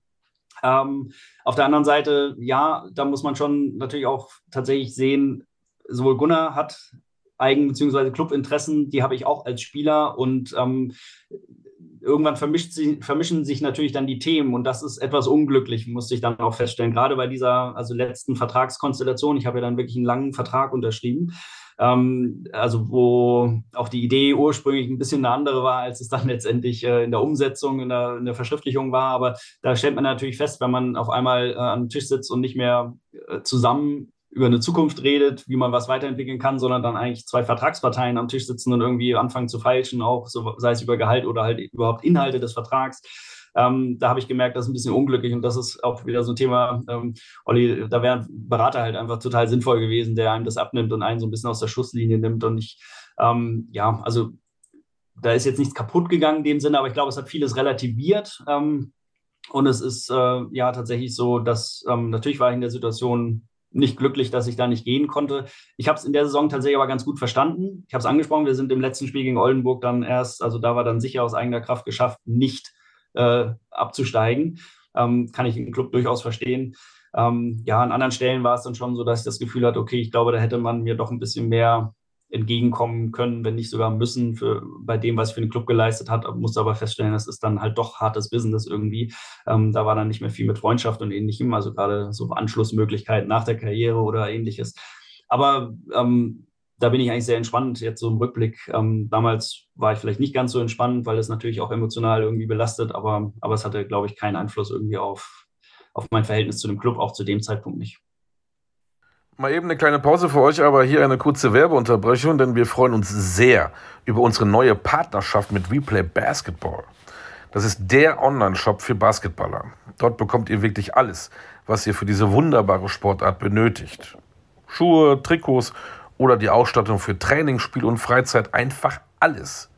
Ähm, auf der anderen Seite, ja, da muss man schon natürlich auch tatsächlich sehen, sowohl Gunnar hat Eigen- bzw. Clubinteressen, die habe ich auch als Spieler und ähm, irgendwann sie, vermischen sich natürlich dann die Themen und das ist etwas unglücklich, musste ich dann auch feststellen. Gerade bei dieser also letzten Vertragskonstellation, ich habe ja dann wirklich einen langen Vertrag unterschrieben ähm, also wo auch die Idee ursprünglich ein bisschen eine andere war, als es dann letztendlich äh, in der Umsetzung, in der, in der, Verschriftlichung war. Aber da stellt man natürlich fest, wenn man auf einmal äh, am Tisch sitzt und nicht mehr äh, zusammen über eine Zukunft redet, wie man was weiterentwickeln kann, sondern dann eigentlich zwei Vertragsparteien am Tisch sitzen und irgendwie anfangen zu feilschen, auch so, sei es über Gehalt oder halt überhaupt Inhalte des Vertrags ähm, da habe ich gemerkt, das ist ein bisschen unglücklich und das ist auch wieder so ein Thema, ähm, Olli, da wäre ein Berater halt einfach total sinnvoll gewesen, der einem das abnimmt und einen so ein bisschen aus der Schusslinie nimmt und ich, ähm, ja, also da ist jetzt nichts kaputt gegangen in dem Sinne, aber ich glaube, es hat vieles relativiert. Ähm, und es ist äh, ja tatsächlich so, dass ähm, natürlich war ich in der Situation nicht glücklich, dass ich da nicht gehen konnte. Ich habe es in der Saison tatsächlich aber ganz gut verstanden. Ich habe es angesprochen, wir sind im letzten Spiel gegen Oldenburg dann erst, also da war dann sicher aus eigener Kraft geschafft, nicht äh, abzusteigen. Ähm, kann ich im Club durchaus verstehen. Ähm, ja, an anderen Stellen war es dann schon so, dass ich das Gefühl hatte, okay, ich glaube, da hätte man mir doch ein bisschen mehr entgegenkommen können, wenn nicht sogar müssen, für, bei dem, was ich für den Club geleistet hat. Musste aber feststellen, das ist dann halt doch hartes Business irgendwie. Ähm, da war dann nicht mehr viel mit Freundschaft und ähnlichem, also gerade so Anschlussmöglichkeiten nach der Karriere oder ähnliches. Aber ähm, da bin ich eigentlich sehr entspannt jetzt so im Rückblick. Ähm, damals war ich vielleicht nicht ganz so entspannt, weil es natürlich auch emotional irgendwie belastet, aber, aber es hatte, glaube ich, keinen Einfluss irgendwie auf, auf mein Verhältnis zu dem Club, auch zu dem Zeitpunkt nicht. Mal eben eine kleine Pause für euch, aber hier eine kurze Werbeunterbrechung, denn wir freuen uns sehr über unsere neue Partnerschaft mit Replay Basketball. Das ist der Online-Shop für Basketballer. Dort bekommt ihr wirklich alles, was ihr für diese wunderbare Sportart benötigt. Schuhe, Trikots oder die Ausstattung für Training, Spiel und Freizeit, einfach alles.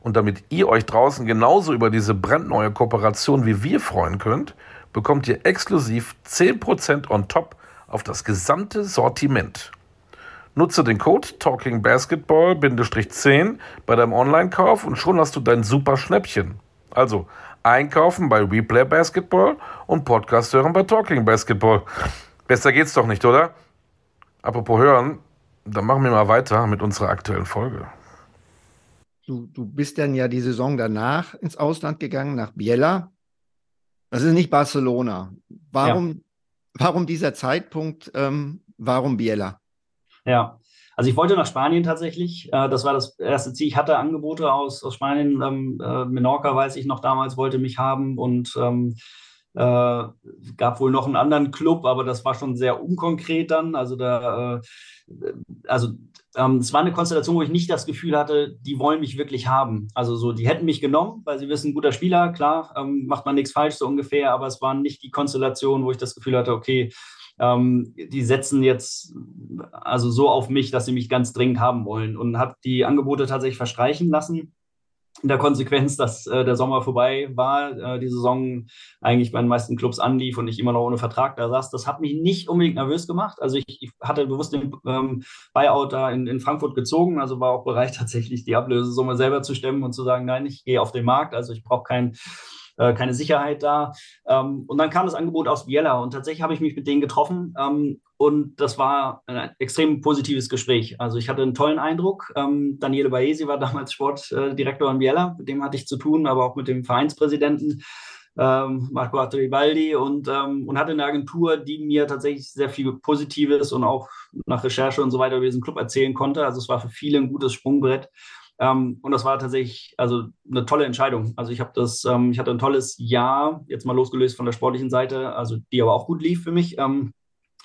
Und damit ihr euch draußen genauso über diese brandneue Kooperation wie wir freuen könnt, bekommt ihr exklusiv 10% on top auf das gesamte Sortiment. Nutze den Code TalkingBasketball-10 bei deinem Online-Kauf und schon hast du dein super Schnäppchen. Also einkaufen bei Replay Basketball und Podcast hören bei Talking Basketball. Besser geht's doch nicht, oder? Apropos hören, dann machen wir mal weiter mit unserer aktuellen Folge. Du, du bist dann ja die Saison danach ins Ausland gegangen, nach Biella. Das ist nicht Barcelona. Warum, ja. warum dieser Zeitpunkt? Ähm, warum Biella? Ja, also ich wollte nach Spanien tatsächlich. Äh, das war das erste Ziel. Ich hatte Angebote aus, aus Spanien. Ähm, äh, Menorca, weiß ich noch damals, wollte mich haben und ähm, äh, gab wohl noch einen anderen Club, aber das war schon sehr unkonkret dann. Also da, äh, also ähm, es war eine Konstellation, wo ich nicht das Gefühl hatte, die wollen mich wirklich haben. Also so, die hätten mich genommen, weil sie wissen, guter Spieler, klar, ähm, macht man nichts falsch so ungefähr, aber es war nicht die Konstellation, wo ich das Gefühl hatte, okay, ähm, die setzen jetzt also so auf mich, dass sie mich ganz dringend haben wollen und habe die Angebote tatsächlich verstreichen lassen in der Konsequenz, dass äh, der Sommer vorbei war, äh, die Saison eigentlich bei den meisten Clubs anlief und ich immer noch ohne Vertrag da saß. Das hat mich nicht unbedingt nervös gemacht. Also ich, ich hatte bewusst den ähm, Buyout da in, in, Frankfurt gezogen, also war auch bereit, tatsächlich die Ablösesumme selber zu stemmen und zu sagen, nein, ich gehe auf den Markt, also ich brauche kein äh, keine Sicherheit da. Ähm, und dann kam das Angebot aus Biella und tatsächlich habe ich mich mit denen getroffen. Ähm, und das war ein extrem positives Gespräch. Also ich hatte einen tollen Eindruck. Ähm, Daniele Baesi war damals Sportdirektor in Biella, mit dem hatte ich zu tun, aber auch mit dem Vereinspräsidenten ähm, Marco Attoribaldi und, ähm, und hatte eine Agentur, die mir tatsächlich sehr viel Positives und auch nach Recherche und so weiter über diesen Club erzählen konnte. Also es war für viele ein gutes Sprungbrett. Ähm, und das war tatsächlich also eine tolle Entscheidung. Also ich habe das, ähm, ich hatte ein tolles Jahr, jetzt mal losgelöst von der sportlichen Seite, also die aber auch gut lief für mich. Ähm,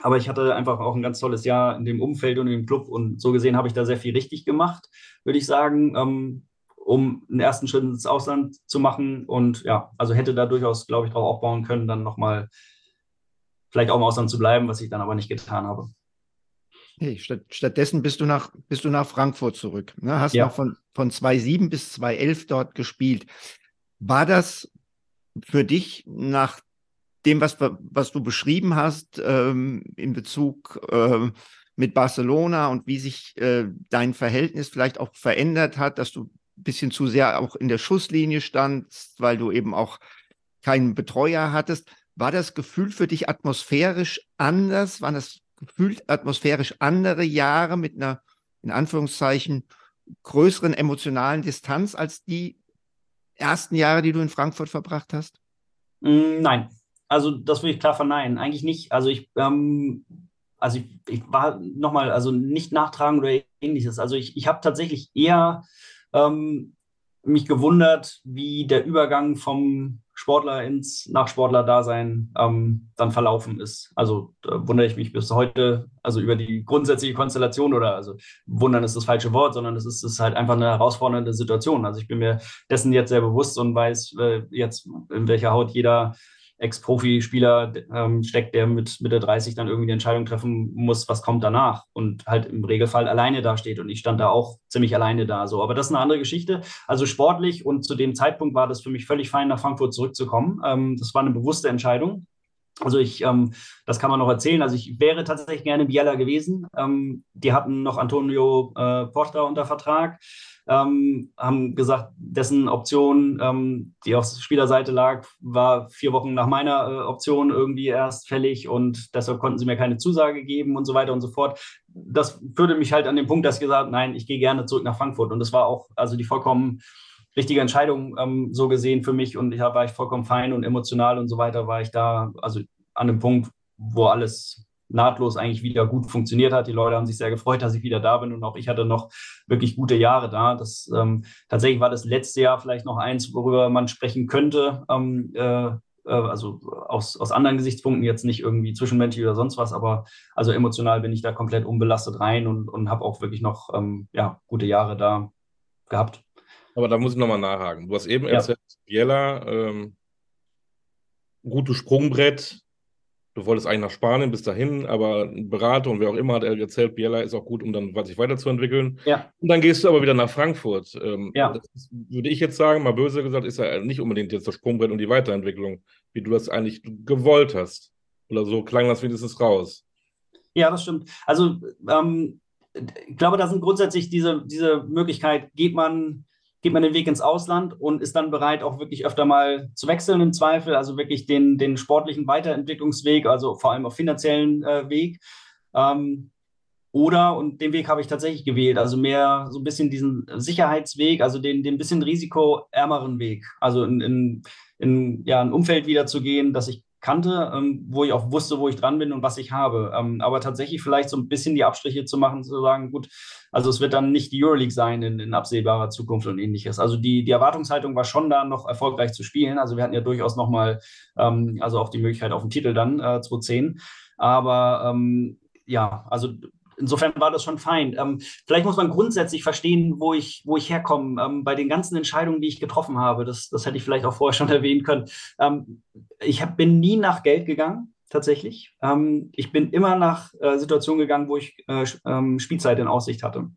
aber ich hatte einfach auch ein ganz tolles Jahr in dem Umfeld und im Club und so gesehen habe ich da sehr viel richtig gemacht, würde ich sagen, ähm, um einen ersten Schritt ins Ausland zu machen. Und ja, also hätte da durchaus, glaube ich, darauf aufbauen können, dann nochmal vielleicht auch im Ausland zu bleiben, was ich dann aber nicht getan habe. Hey, statt, stattdessen bist du nach, bist du nach Frankfurt zurück. Ne? Hast ja. noch von, von 2007 bis 2011 dort gespielt. War das für dich nach dem, was, was du beschrieben hast, ähm, in Bezug äh, mit Barcelona und wie sich äh, dein Verhältnis vielleicht auch verändert hat, dass du ein bisschen zu sehr auch in der Schusslinie standst, weil du eben auch keinen Betreuer hattest. War das Gefühl für dich atmosphärisch anders? Waren das gefühlt atmosphärisch andere Jahre mit einer, in Anführungszeichen, größeren emotionalen Distanz als die ersten Jahre, die du in Frankfurt verbracht hast? Mm, nein, also das würde ich klar verneinen. Eigentlich nicht. Also ich, ähm, also ich, ich war nochmal, also nicht nachtragen oder ähnliches. Also ich, ich habe tatsächlich eher ähm, mich gewundert, wie der Übergang vom Sportler ins Nachsportler-Dasein ähm, dann verlaufen ist. Also da wundere ich mich bis heute, also über die grundsätzliche Konstellation oder also wundern ist das falsche Wort, sondern es ist, ist halt einfach eine herausfordernde Situation. Also ich bin mir dessen jetzt sehr bewusst und weiß äh, jetzt, in welcher Haut jeder Ex-Profi-Spieler ähm, steckt, der mit Mitte 30 dann irgendwie die Entscheidung treffen muss, was kommt danach und halt im Regelfall alleine dasteht. Und ich stand da auch ziemlich alleine da. So, aber das ist eine andere Geschichte. Also sportlich und zu dem Zeitpunkt war das für mich völlig fein, nach Frankfurt zurückzukommen. Ähm, das war eine bewusste Entscheidung. Also ich, ähm, das kann man noch erzählen. Also ich wäre tatsächlich gerne Biella gewesen. Ähm, die hatten noch Antonio äh, Porta unter Vertrag ähm, haben gesagt, dessen Option, ähm, die auf Spielerseite lag, war vier Wochen nach meiner äh, Option irgendwie erst fällig und deshalb konnten sie mir keine Zusage geben und so weiter und so fort. Das führte mich halt an den Punkt, dass ich gesagt nein, ich gehe gerne zurück nach Frankfurt. Und das war auch also die vollkommen richtige Entscheidung ähm, so gesehen für mich und ich war ich vollkommen fein und emotional und so weiter war ich da, also an dem Punkt, wo alles nahtlos eigentlich wieder gut funktioniert hat. Die Leute haben sich sehr gefreut, dass ich wieder da bin und auch ich hatte noch wirklich gute Jahre da. Das ähm, tatsächlich war das letzte Jahr vielleicht noch eins, worüber man sprechen könnte. Ähm, äh, äh also aus, aus anderen Gesichtspunkten jetzt nicht irgendwie zwischenmenschlich oder sonst was, aber also emotional bin ich da komplett unbelastet rein und, und habe auch wirklich noch ähm, ja, gute Jahre da gehabt. Aber da muss ich nochmal nachhaken. Du hast eben ja. erzählt, Biella, ähm, gutes Sprungbrett, du wolltest eigentlich nach Spanien bis dahin, aber ein Berater und wer auch immer hat erzählt, Biella ist auch gut, um dann sich weiterzuentwickeln. Ja. Und dann gehst du aber wieder nach Frankfurt. Ähm, ja. Das würde ich jetzt sagen, mal böse gesagt, ist ja nicht unbedingt jetzt das Sprungbrett und die Weiterentwicklung, wie du das eigentlich gewollt hast. Oder so klang das wenigstens raus. Ja, das stimmt. Also ähm, ich glaube, da sind grundsätzlich diese, diese Möglichkeit, geht man geht man den Weg ins Ausland und ist dann bereit, auch wirklich öfter mal zu wechseln im Zweifel, also wirklich den, den sportlichen Weiterentwicklungsweg, also vor allem auf finanziellen äh, Weg. Ähm, oder, und den Weg habe ich tatsächlich gewählt, also mehr so ein bisschen diesen Sicherheitsweg, also den, den bisschen risikoärmeren Weg, also in, in, in ja, ein Umfeld wieder zu gehen, das ich kannte, ähm, wo ich auch wusste, wo ich dran bin und was ich habe. Ähm, aber tatsächlich vielleicht so ein bisschen die Abstriche zu machen, zu sagen, gut, also es wird dann nicht die Euroleague sein in, in absehbarer Zukunft und ähnliches. Also die, die Erwartungshaltung war schon da, noch erfolgreich zu spielen. Also wir hatten ja durchaus nochmal, ähm, also auch die Möglichkeit auf den Titel dann, äh, 2010. Aber ähm, ja, also insofern war das schon fein. Ähm, vielleicht muss man grundsätzlich verstehen, wo ich, wo ich herkomme, ähm, bei den ganzen Entscheidungen, die ich getroffen habe. Das, das hätte ich vielleicht auch vorher schon erwähnen können. Ähm, ich hab, bin nie nach Geld gegangen, tatsächlich. Ähm, ich bin immer nach äh, Situationen gegangen, wo ich äh, ähm, Spielzeit in Aussicht hatte.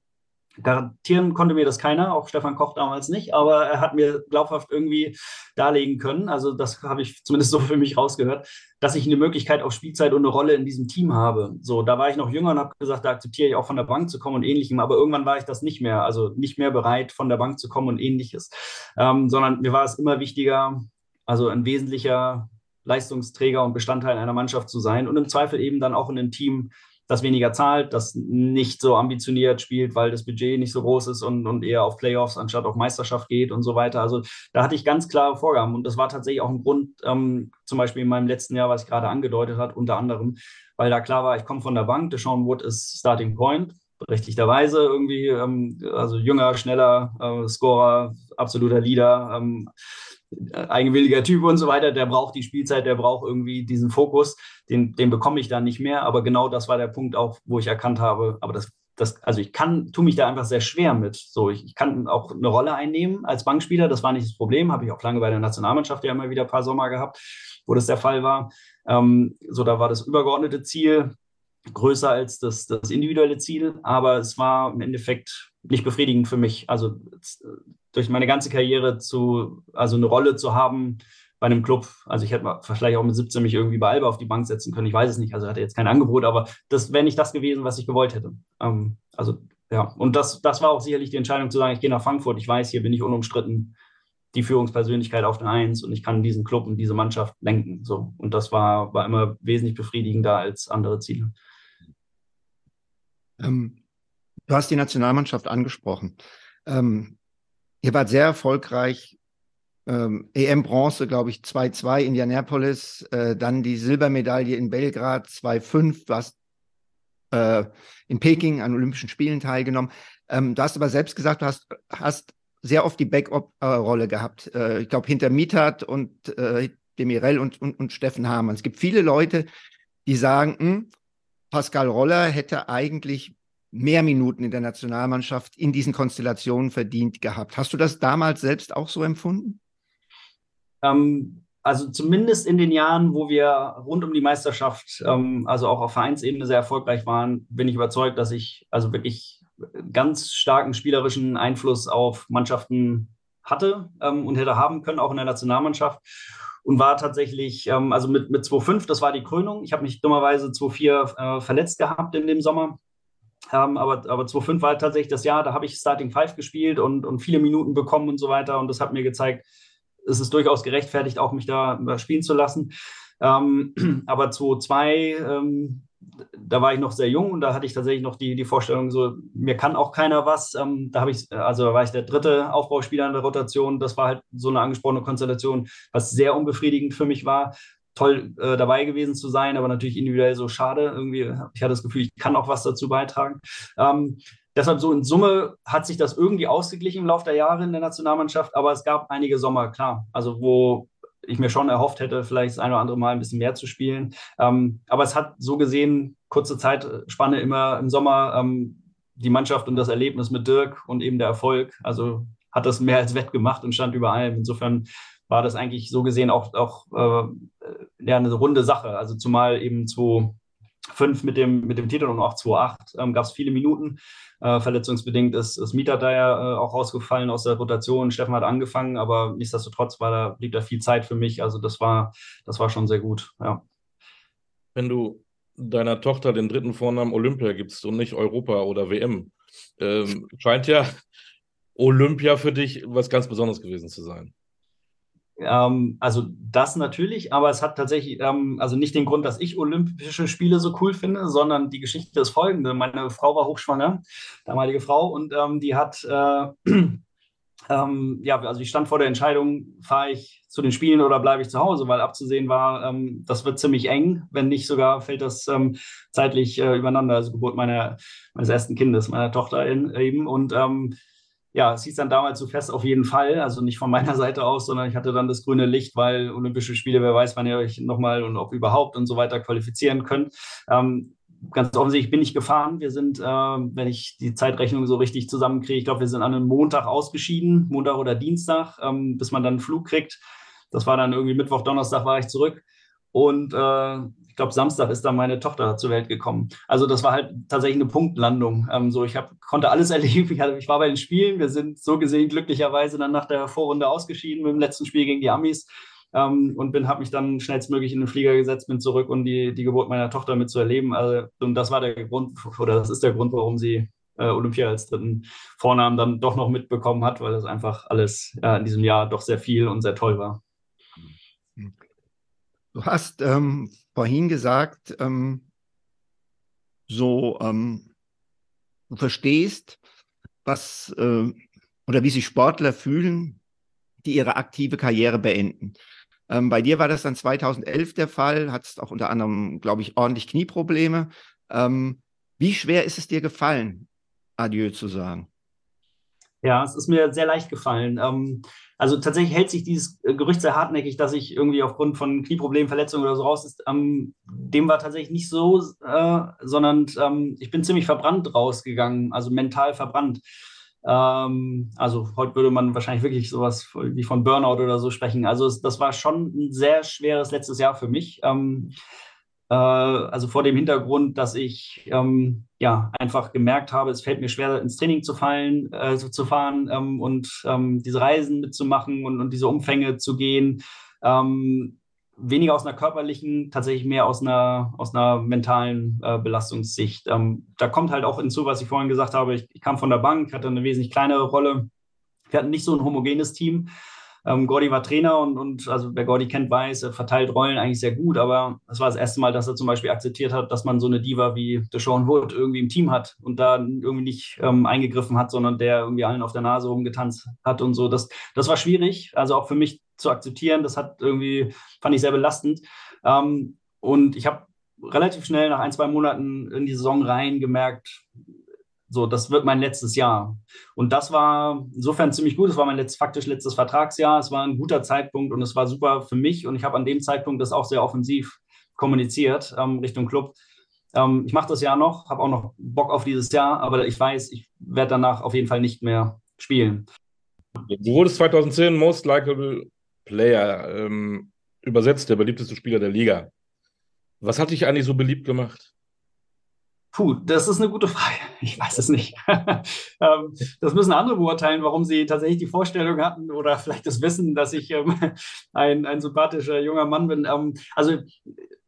Garantieren konnte mir das keiner, auch Stefan Koch damals nicht, aber er hat mir glaubhaft irgendwie darlegen können, also das habe ich zumindest so für mich rausgehört, dass ich eine Möglichkeit auf Spielzeit und eine Rolle in diesem Team habe. So, da war ich noch jünger und habe gesagt, da akzeptiere ich auch von der Bank zu kommen und ähnlichem, aber irgendwann war ich das nicht mehr, also nicht mehr bereit, von der Bank zu kommen und ähnliches, ähm, sondern mir war es immer wichtiger, also ein wesentlicher Leistungsträger und Bestandteil einer Mannschaft zu sein und im Zweifel eben dann auch in einem Team, das weniger zahlt, das nicht so ambitioniert spielt, weil das Budget nicht so groß ist und, und eher auf Playoffs anstatt auf Meisterschaft geht und so weiter. Also da hatte ich ganz klare Vorgaben und das war tatsächlich auch ein Grund, ähm, zum Beispiel in meinem letzten Jahr, was ich gerade angedeutet hat, unter anderem, weil da klar war, ich komme von der Bank, Deshaun Wood ist Starting Point, berechtigterweise irgendwie, ähm, also jünger, schneller, äh, Scorer, absoluter Leader, ähm, eigenwilliger Typ und so weiter, der braucht die Spielzeit, der braucht irgendwie diesen Fokus, den, den bekomme ich dann nicht mehr. Aber genau das war der Punkt auch, wo ich erkannt habe, aber das, das, also ich kann, tue mich da einfach sehr schwer mit. So, ich, ich kann auch eine Rolle einnehmen als Bankspieler, das war nicht das Problem, habe ich auch lange bei der Nationalmannschaft ja immer wieder ein paar Sommer gehabt, wo das der Fall war. Ähm, so, da war das übergeordnete Ziel, größer als das, das individuelle Ziel, aber es war im Endeffekt nicht befriedigend für mich. Also durch meine ganze Karriere zu, also eine Rolle zu haben bei einem Club. Also ich hätte vielleicht auch mit 17 mich irgendwie bei Alba auf die Bank setzen können. Ich weiß es nicht. Also hatte jetzt kein Angebot, aber das wäre nicht das gewesen, was ich gewollt hätte. Ähm, also ja, und das, das war auch sicherlich die Entscheidung zu sagen, ich gehe nach Frankfurt. Ich weiß, hier bin ich unumstritten die Führungspersönlichkeit auf der Eins und ich kann diesen Club und diese Mannschaft lenken. So. Und das war, war immer wesentlich befriedigender als andere Ziele. Ähm, du hast die Nationalmannschaft angesprochen. Ähm, ihr wart sehr erfolgreich. Ähm, EM-Bronze, glaube ich, 2-2 Indianapolis, äh, dann die Silbermedaille in Belgrad 2-5, du hast äh, in Peking an Olympischen Spielen teilgenommen. Ähm, du hast aber selbst gesagt, du hast, hast sehr oft die Backup-Rolle gehabt. Äh, ich glaube, hinter Mitat und äh, Demirel und, und, und Steffen Hamann. Es gibt viele Leute, die sagen, hm, Pascal Roller hätte eigentlich mehr Minuten in der Nationalmannschaft in diesen Konstellationen verdient gehabt. Hast du das damals selbst auch so empfunden? Ähm, also zumindest in den Jahren, wo wir rund um die Meisterschaft, ähm, also auch auf Vereinsebene sehr erfolgreich waren, bin ich überzeugt, dass ich also wirklich ganz starken spielerischen Einfluss auf Mannschaften hatte ähm, und hätte haben können, auch in der Nationalmannschaft und war tatsächlich, ähm, also mit, mit 2,5, das war die Krönung. Ich habe mich dummerweise 2,4 äh, verletzt gehabt in dem Sommer. Ähm, aber, aber 2,5 war tatsächlich das Jahr, da habe ich Starting Five gespielt und, und viele Minuten bekommen und so weiter. Und das hat mir gezeigt, es ist durchaus gerechtfertigt, auch mich da spielen zu lassen. Ähm, aber 2,2 ähm, da war ich noch sehr jung und da hatte ich tatsächlich noch die, die Vorstellung, so, mir kann auch keiner was. Ähm, da habe ich, also war ich der dritte Aufbauspieler in der Rotation. Das war halt so eine angesprochene Konstellation, was sehr unbefriedigend für mich war. Toll äh, dabei gewesen zu sein, aber natürlich individuell so schade. Irgendwie, ich hatte das Gefühl, ich kann auch was dazu beitragen. Ähm, deshalb so in Summe hat sich das irgendwie ausgeglichen im Laufe der Jahre in der Nationalmannschaft, aber es gab einige Sommer, klar, also wo ich mir schon erhofft hätte, vielleicht das eine oder andere Mal ein bisschen mehr zu spielen. Ähm, aber es hat so gesehen kurze Zeitspanne immer im Sommer ähm, die Mannschaft und das Erlebnis mit Dirk und eben der Erfolg. Also hat das mehr als wettgemacht und stand über allem. Insofern war das eigentlich so gesehen auch, auch äh, ja, eine runde Sache. Also zumal eben 2-5 mit dem, mit dem Titel und auch 2-8 ähm, gab es viele Minuten. Äh, verletzungsbedingt ist, ist Mieter da ja äh, auch rausgefallen aus der Rotation. Steffen hat angefangen, aber nichtsdestotrotz war da, blieb da viel Zeit für mich. Also das war, das war schon sehr gut, ja. Wenn du deiner Tochter den dritten Vornamen Olympia gibst und nicht Europa oder WM, ähm, scheint ja Olympia für dich was ganz Besonderes gewesen zu sein. Ähm, also das natürlich, aber es hat tatsächlich ähm, also nicht den Grund, dass ich Olympische Spiele so cool finde, sondern die Geschichte ist folgende. Meine Frau war hochschwanger, damalige Frau, und ähm, die hat äh, ähm, ja, also ich stand vor der Entscheidung, fahre ich zu den Spielen oder bleibe ich zu Hause, weil abzusehen war, ähm, das wird ziemlich eng, wenn nicht sogar fällt das ähm, zeitlich äh, übereinander, also Geburt meiner, meines ersten Kindes, meiner Tochter in, eben. Und ja, es hieß dann damals so fest auf jeden Fall, also nicht von meiner Seite aus, sondern ich hatte dann das grüne Licht, weil Olympische Spiele, wer weiß, wann ihr euch nochmal und ob überhaupt und so weiter qualifizieren könnt. Ähm, ganz offensichtlich bin ich gefahren. Wir sind, äh, wenn ich die Zeitrechnung so richtig zusammenkriege, ich glaube, wir sind an einem Montag ausgeschieden, Montag oder Dienstag, ähm, bis man dann einen Flug kriegt. Das war dann irgendwie Mittwoch, Donnerstag war ich zurück. Und äh, ich glaube, Samstag ist dann meine Tochter zur Welt gekommen. Also das war halt tatsächlich eine Punktlandung. Ähm, so, ich hab, konnte alles erleben. Ich, hatte, ich, war bei den Spielen. Wir sind so gesehen glücklicherweise dann nach der Vorrunde ausgeschieden mit dem letzten Spiel gegen die Amis. Ähm, und bin, habe mich dann schnellstmöglich in den Flieger gesetzt, bin zurück, um die, die Geburt meiner Tochter mitzuerleben. Also, und das war der Grund, oder das ist der Grund, warum sie äh, Olympia als dritten Vornamen dann doch noch mitbekommen hat, weil das einfach alles ja, in diesem Jahr doch sehr viel und sehr toll war. Du hast ähm, vorhin gesagt, ähm, so ähm, du verstehst, was äh, oder wie sich Sportler fühlen, die ihre aktive Karriere beenden. Ähm, bei dir war das dann 2011 der Fall, hattest auch unter anderem, glaube ich, ordentlich Knieprobleme. Ähm, wie schwer ist es dir gefallen, Adieu zu sagen? Ja, es ist mir sehr leicht gefallen. Ähm, also tatsächlich hält sich dieses äh, Gerücht sehr hartnäckig, dass ich irgendwie aufgrund von Knieproblemen, Verletzungen oder so raus ist. Ähm, dem war tatsächlich nicht so, äh, sondern ähm, ich bin ziemlich verbrannt rausgegangen, also mental verbrannt. Ähm, also heute würde man wahrscheinlich wirklich sowas wie von Burnout oder so sprechen. Also es, das war schon ein sehr schweres letztes Jahr für mich. Ähm, äh, also vor dem Hintergrund, dass ich ähm, ja einfach gemerkt habe, es fällt mir schwer, ins Training zu fallen, äh, zu fahren ähm, und ähm, diese Reisen mitzumachen und, und diese Umfänge zu gehen. Ähm, weniger aus einer körperlichen, tatsächlich mehr aus einer, aus einer mentalen äh, Belastungssicht. Ähm, da kommt halt auch hinzu, was ich vorhin gesagt habe, ich, ich kam von der Bank, hatte eine wesentlich kleinere Rolle. Wir hatten nicht so ein homogenes Team. Ähm, Gordy war Trainer und, und also wer Gordy kennt, weiß, er verteilt Rollen eigentlich sehr gut, aber es war das erste Mal, dass er zum Beispiel akzeptiert hat, dass man so eine Diva wie Deshaun Wood irgendwie im Team hat und da irgendwie nicht ähm, eingegriffen hat, sondern der irgendwie allen auf der Nase rumgetanzt hat und so. Das, das war schwierig, also auch für mich zu akzeptieren. Das hat irgendwie, fand ich sehr belastend. Ähm, und ich habe relativ schnell nach ein, zwei Monaten in die Saison rein gemerkt, so, das wird mein letztes Jahr. Und das war insofern ziemlich gut. Es war mein letzt, faktisch letztes Vertragsjahr. Es war ein guter Zeitpunkt und es war super für mich. Und ich habe an dem Zeitpunkt das auch sehr offensiv kommuniziert ähm, Richtung Club. Ähm, ich mache das Jahr noch, habe auch noch Bock auf dieses Jahr, aber ich weiß, ich werde danach auf jeden Fall nicht mehr spielen. Du wurdest 2010 Most Likeable Player ähm, übersetzt, der beliebteste Spieler der Liga. Was hat dich eigentlich so beliebt gemacht? Puh, das ist eine gute Frage. Ich weiß es nicht. Ähm, das müssen andere beurteilen, warum sie tatsächlich die Vorstellung hatten oder vielleicht das Wissen, dass ich ähm, ein, ein sympathischer junger Mann bin. Ähm, also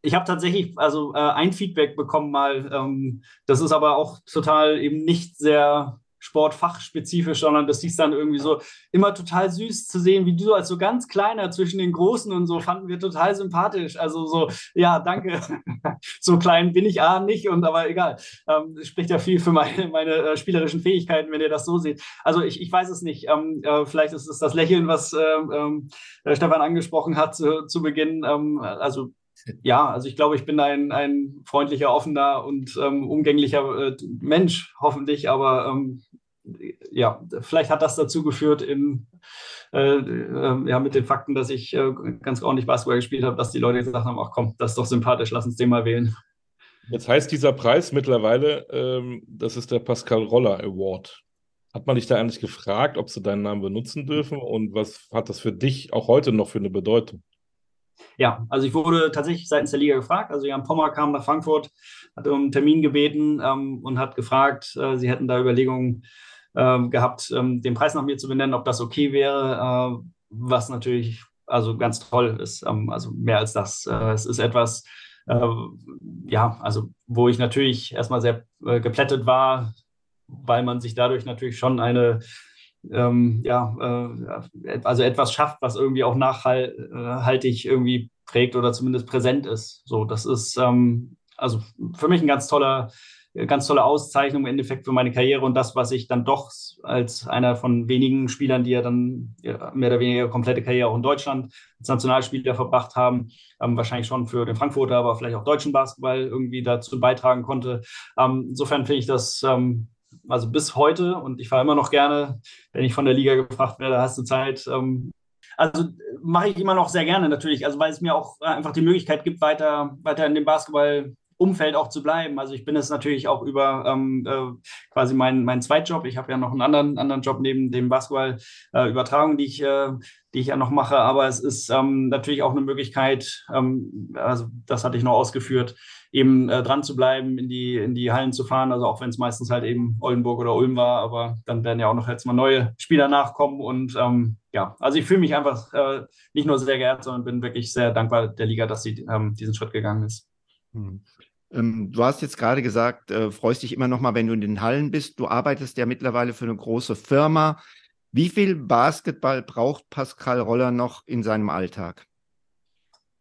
ich habe tatsächlich also äh, ein Feedback bekommen mal. das ist aber auch total eben nicht sehr sportfachspezifisch, sondern das hieß dann irgendwie so immer total süß zu sehen, wie du als so ganz kleiner zwischen den Großen und so fanden wir total sympathisch. Also so, ja, danke. so klein bin ich A nicht und aber egal. Ähm, spricht ja viel für meine, meine äh, spielerischen Fähigkeiten, wenn ihr das so seht. Also ich, ich weiß es nicht. Ähm, äh, vielleicht ist es das Lächeln, was äh, ähm, Stefan angesprochen hat zu, zu Beginn. Ähm, also ja, also ich glaube, ich bin ein, ein freundlicher, offener und ähm, umgänglicher äh, Mensch, hoffentlich, aber ähm, ja, vielleicht hat das dazu geführt, in, äh, äh, ja, mit den Fakten, dass ich äh, ganz ordentlich Basketball gespielt habe, dass die Leute gesagt haben: Ach komm, das ist doch sympathisch, lass uns den mal wählen. Jetzt heißt dieser Preis mittlerweile, ähm, das ist der Pascal Roller Award. Hat man dich da eigentlich gefragt, ob sie deinen Namen benutzen dürfen und was hat das für dich auch heute noch für eine Bedeutung? Ja, also ich wurde tatsächlich seitens der Liga gefragt. Also Jan Pommer kam nach Frankfurt, hat um einen Termin gebeten ähm, und hat gefragt, äh, sie hätten da Überlegungen ähm, gehabt, ähm, den Preis nach mir zu benennen, ob das okay wäre, äh, was natürlich also ganz toll ist. Ähm, also mehr als das. Äh, es ist etwas, äh, ja, also wo ich natürlich erstmal sehr äh, geplättet war, weil man sich dadurch natürlich schon eine ähm, ja, äh, also etwas schafft, was irgendwie auch nachhaltig irgendwie prägt oder zumindest präsent ist. So, das ist ähm, also für mich ein ganz toller, ganz tolle Auszeichnung im Endeffekt für meine Karriere und das, was ich dann doch als einer von wenigen Spielern, die ja dann mehr oder weniger komplette Karriere auch in Deutschland als Nationalspieler verbracht haben, ähm, wahrscheinlich schon für den Frankfurter, aber vielleicht auch deutschen Basketball irgendwie dazu beitragen konnte. Ähm, insofern finde ich das ähm, also bis heute und ich fahre immer noch gerne, wenn ich von der Liga gefragt werde, hast du Zeit? Ähm, also mache ich immer noch sehr gerne natürlich, also weil es mir auch einfach die Möglichkeit gibt, weiter, weiter in dem Basketball Umfeld auch zu bleiben. Also ich bin es natürlich auch über ähm, äh, quasi meinen mein Zweitjob. Ich habe ja noch einen anderen, anderen Job neben dem Basketball-Übertragung, äh, die ich, äh, die ich ja noch mache. Aber es ist ähm, natürlich auch eine Möglichkeit, ähm, also das hatte ich noch ausgeführt, eben äh, dran zu bleiben, in die, in die Hallen zu fahren. Also auch wenn es meistens halt eben Oldenburg oder Ulm war, aber dann werden ja auch noch jetzt mal neue Spieler nachkommen. Und ähm, ja, also ich fühle mich einfach äh, nicht nur sehr geehrt, sondern bin wirklich sehr dankbar der Liga, dass sie ähm, diesen Schritt gegangen ist. Hm. Ähm, du hast jetzt gerade gesagt, äh, freust dich immer noch mal, wenn du in den Hallen bist. Du arbeitest ja mittlerweile für eine große Firma. Wie viel Basketball braucht Pascal Roller noch in seinem Alltag?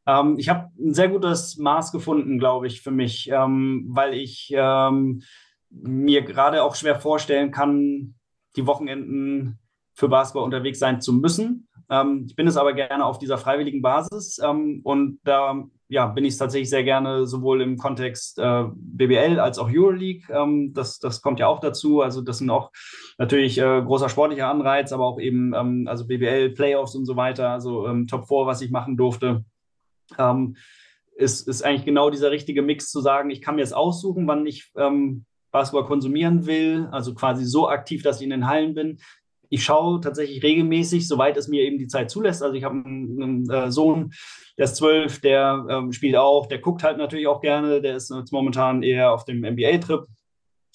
Ähm, ich habe ein sehr gutes Maß gefunden, glaube ich, für mich, ähm, weil ich ähm, mir gerade auch schwer vorstellen kann, die Wochenenden für Basketball unterwegs sein zu müssen. Ähm, ich bin es aber gerne auf dieser freiwilligen Basis ähm, und da ja, bin ich es tatsächlich sehr gerne sowohl im Kontext äh, BBL als auch Euroleague. Ähm, das, das kommt ja auch dazu. Also das sind auch natürlich äh, großer sportlicher Anreiz, aber auch eben ähm, also BBL, Playoffs und so weiter, also ähm, Top 4, was ich machen durfte. Ähm, ist, ist eigentlich genau dieser richtige Mix zu sagen, ich kann mir jetzt aussuchen, wann ich ähm, Basketball konsumieren will, also quasi so aktiv, dass ich in den Hallen bin ich schaue tatsächlich regelmäßig, soweit es mir eben die Zeit zulässt. Also ich habe einen, einen äh, Sohn, der ist zwölf, der ähm, spielt auch, der guckt halt natürlich auch gerne, der ist jetzt momentan eher auf dem NBA-Trip.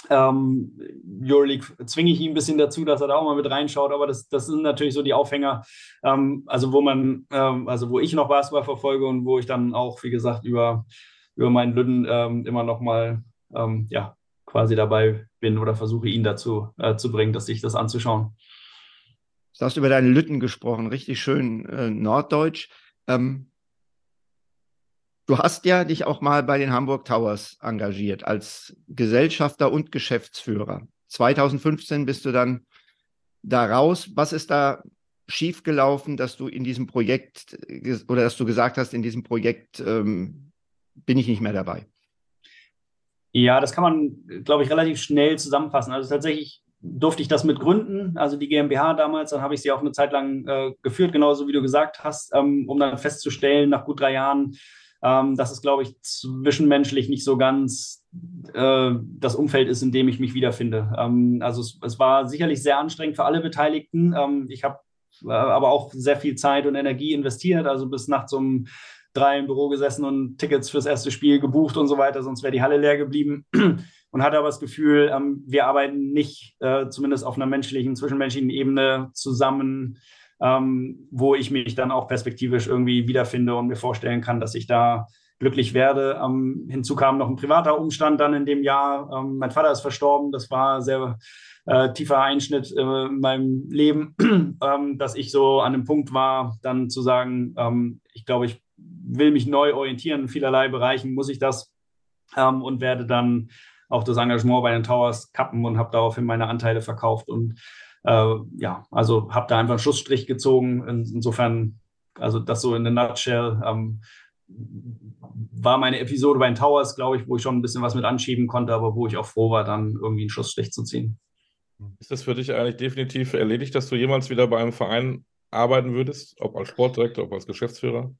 Ähm, Euroleague zwinge ich ihn ein bisschen dazu, dass er da auch mal mit reinschaut, aber das, das sind natürlich so die Aufhänger, ähm, also wo man, ähm, also wo ich noch Basketball verfolge und wo ich dann auch, wie gesagt, über, über meinen Lüden ähm, immer noch mal, ähm, ja, quasi dabei bin oder versuche ihn dazu äh, zu bringen, dass sich das anzuschauen. Du hast über deine Lütten gesprochen, richtig schön äh, norddeutsch. Ähm, du hast ja dich auch mal bei den Hamburg Towers engagiert als Gesellschafter und Geschäftsführer. 2015 bist du dann da raus. Was ist da schiefgelaufen, dass du in diesem Projekt oder dass du gesagt hast, in diesem Projekt ähm, bin ich nicht mehr dabei? Ja, das kann man, glaube ich, relativ schnell zusammenfassen. Also tatsächlich durfte ich das mit gründen, also die GmbH damals, dann habe ich sie auch eine Zeit lang äh, geführt, genauso wie du gesagt hast, ähm, um dann festzustellen, nach gut drei Jahren, ähm, dass es, glaube ich, zwischenmenschlich nicht so ganz äh, das Umfeld ist, in dem ich mich wiederfinde. Ähm, also es, es, war sicherlich sehr anstrengend für alle Beteiligten. Ähm, ich habe äh, aber auch sehr viel Zeit und Energie investiert, also bis nachts um drei im Büro gesessen und Tickets fürs erste Spiel gebucht und so weiter, sonst wäre die Halle leer geblieben und hatte aber das Gefühl, ähm, wir arbeiten nicht äh, zumindest auf einer menschlichen, zwischenmenschlichen Ebene zusammen, ähm, wo ich mich dann auch perspektivisch irgendwie wiederfinde und mir vorstellen kann, dass ich da glücklich werde. Ähm, hinzu kam noch ein privater Umstand dann in dem Jahr. Ähm, mein Vater ist verstorben. Das war sehr äh, tiefer Einschnitt äh, in meinem Leben, ähm, dass ich so an dem Punkt war, dann zu sagen, ähm, ich glaube, ich will mich neu orientieren in vielerlei Bereichen, muss ich das ähm, und werde dann auch das Engagement bei den Towers kappen und habe daraufhin meine Anteile verkauft und äh, ja, also habe da einfach einen Schussstrich gezogen. In, insofern, also das so in der Nutshell ähm, war meine Episode bei den Towers, glaube ich, wo ich schon ein bisschen was mit anschieben konnte, aber wo ich auch froh war, dann irgendwie einen Schussstrich zu ziehen. Ist das für dich eigentlich definitiv erledigt, dass du jemals wieder bei einem Verein arbeiten würdest, ob als Sportdirektor, ob als Geschäftsführer?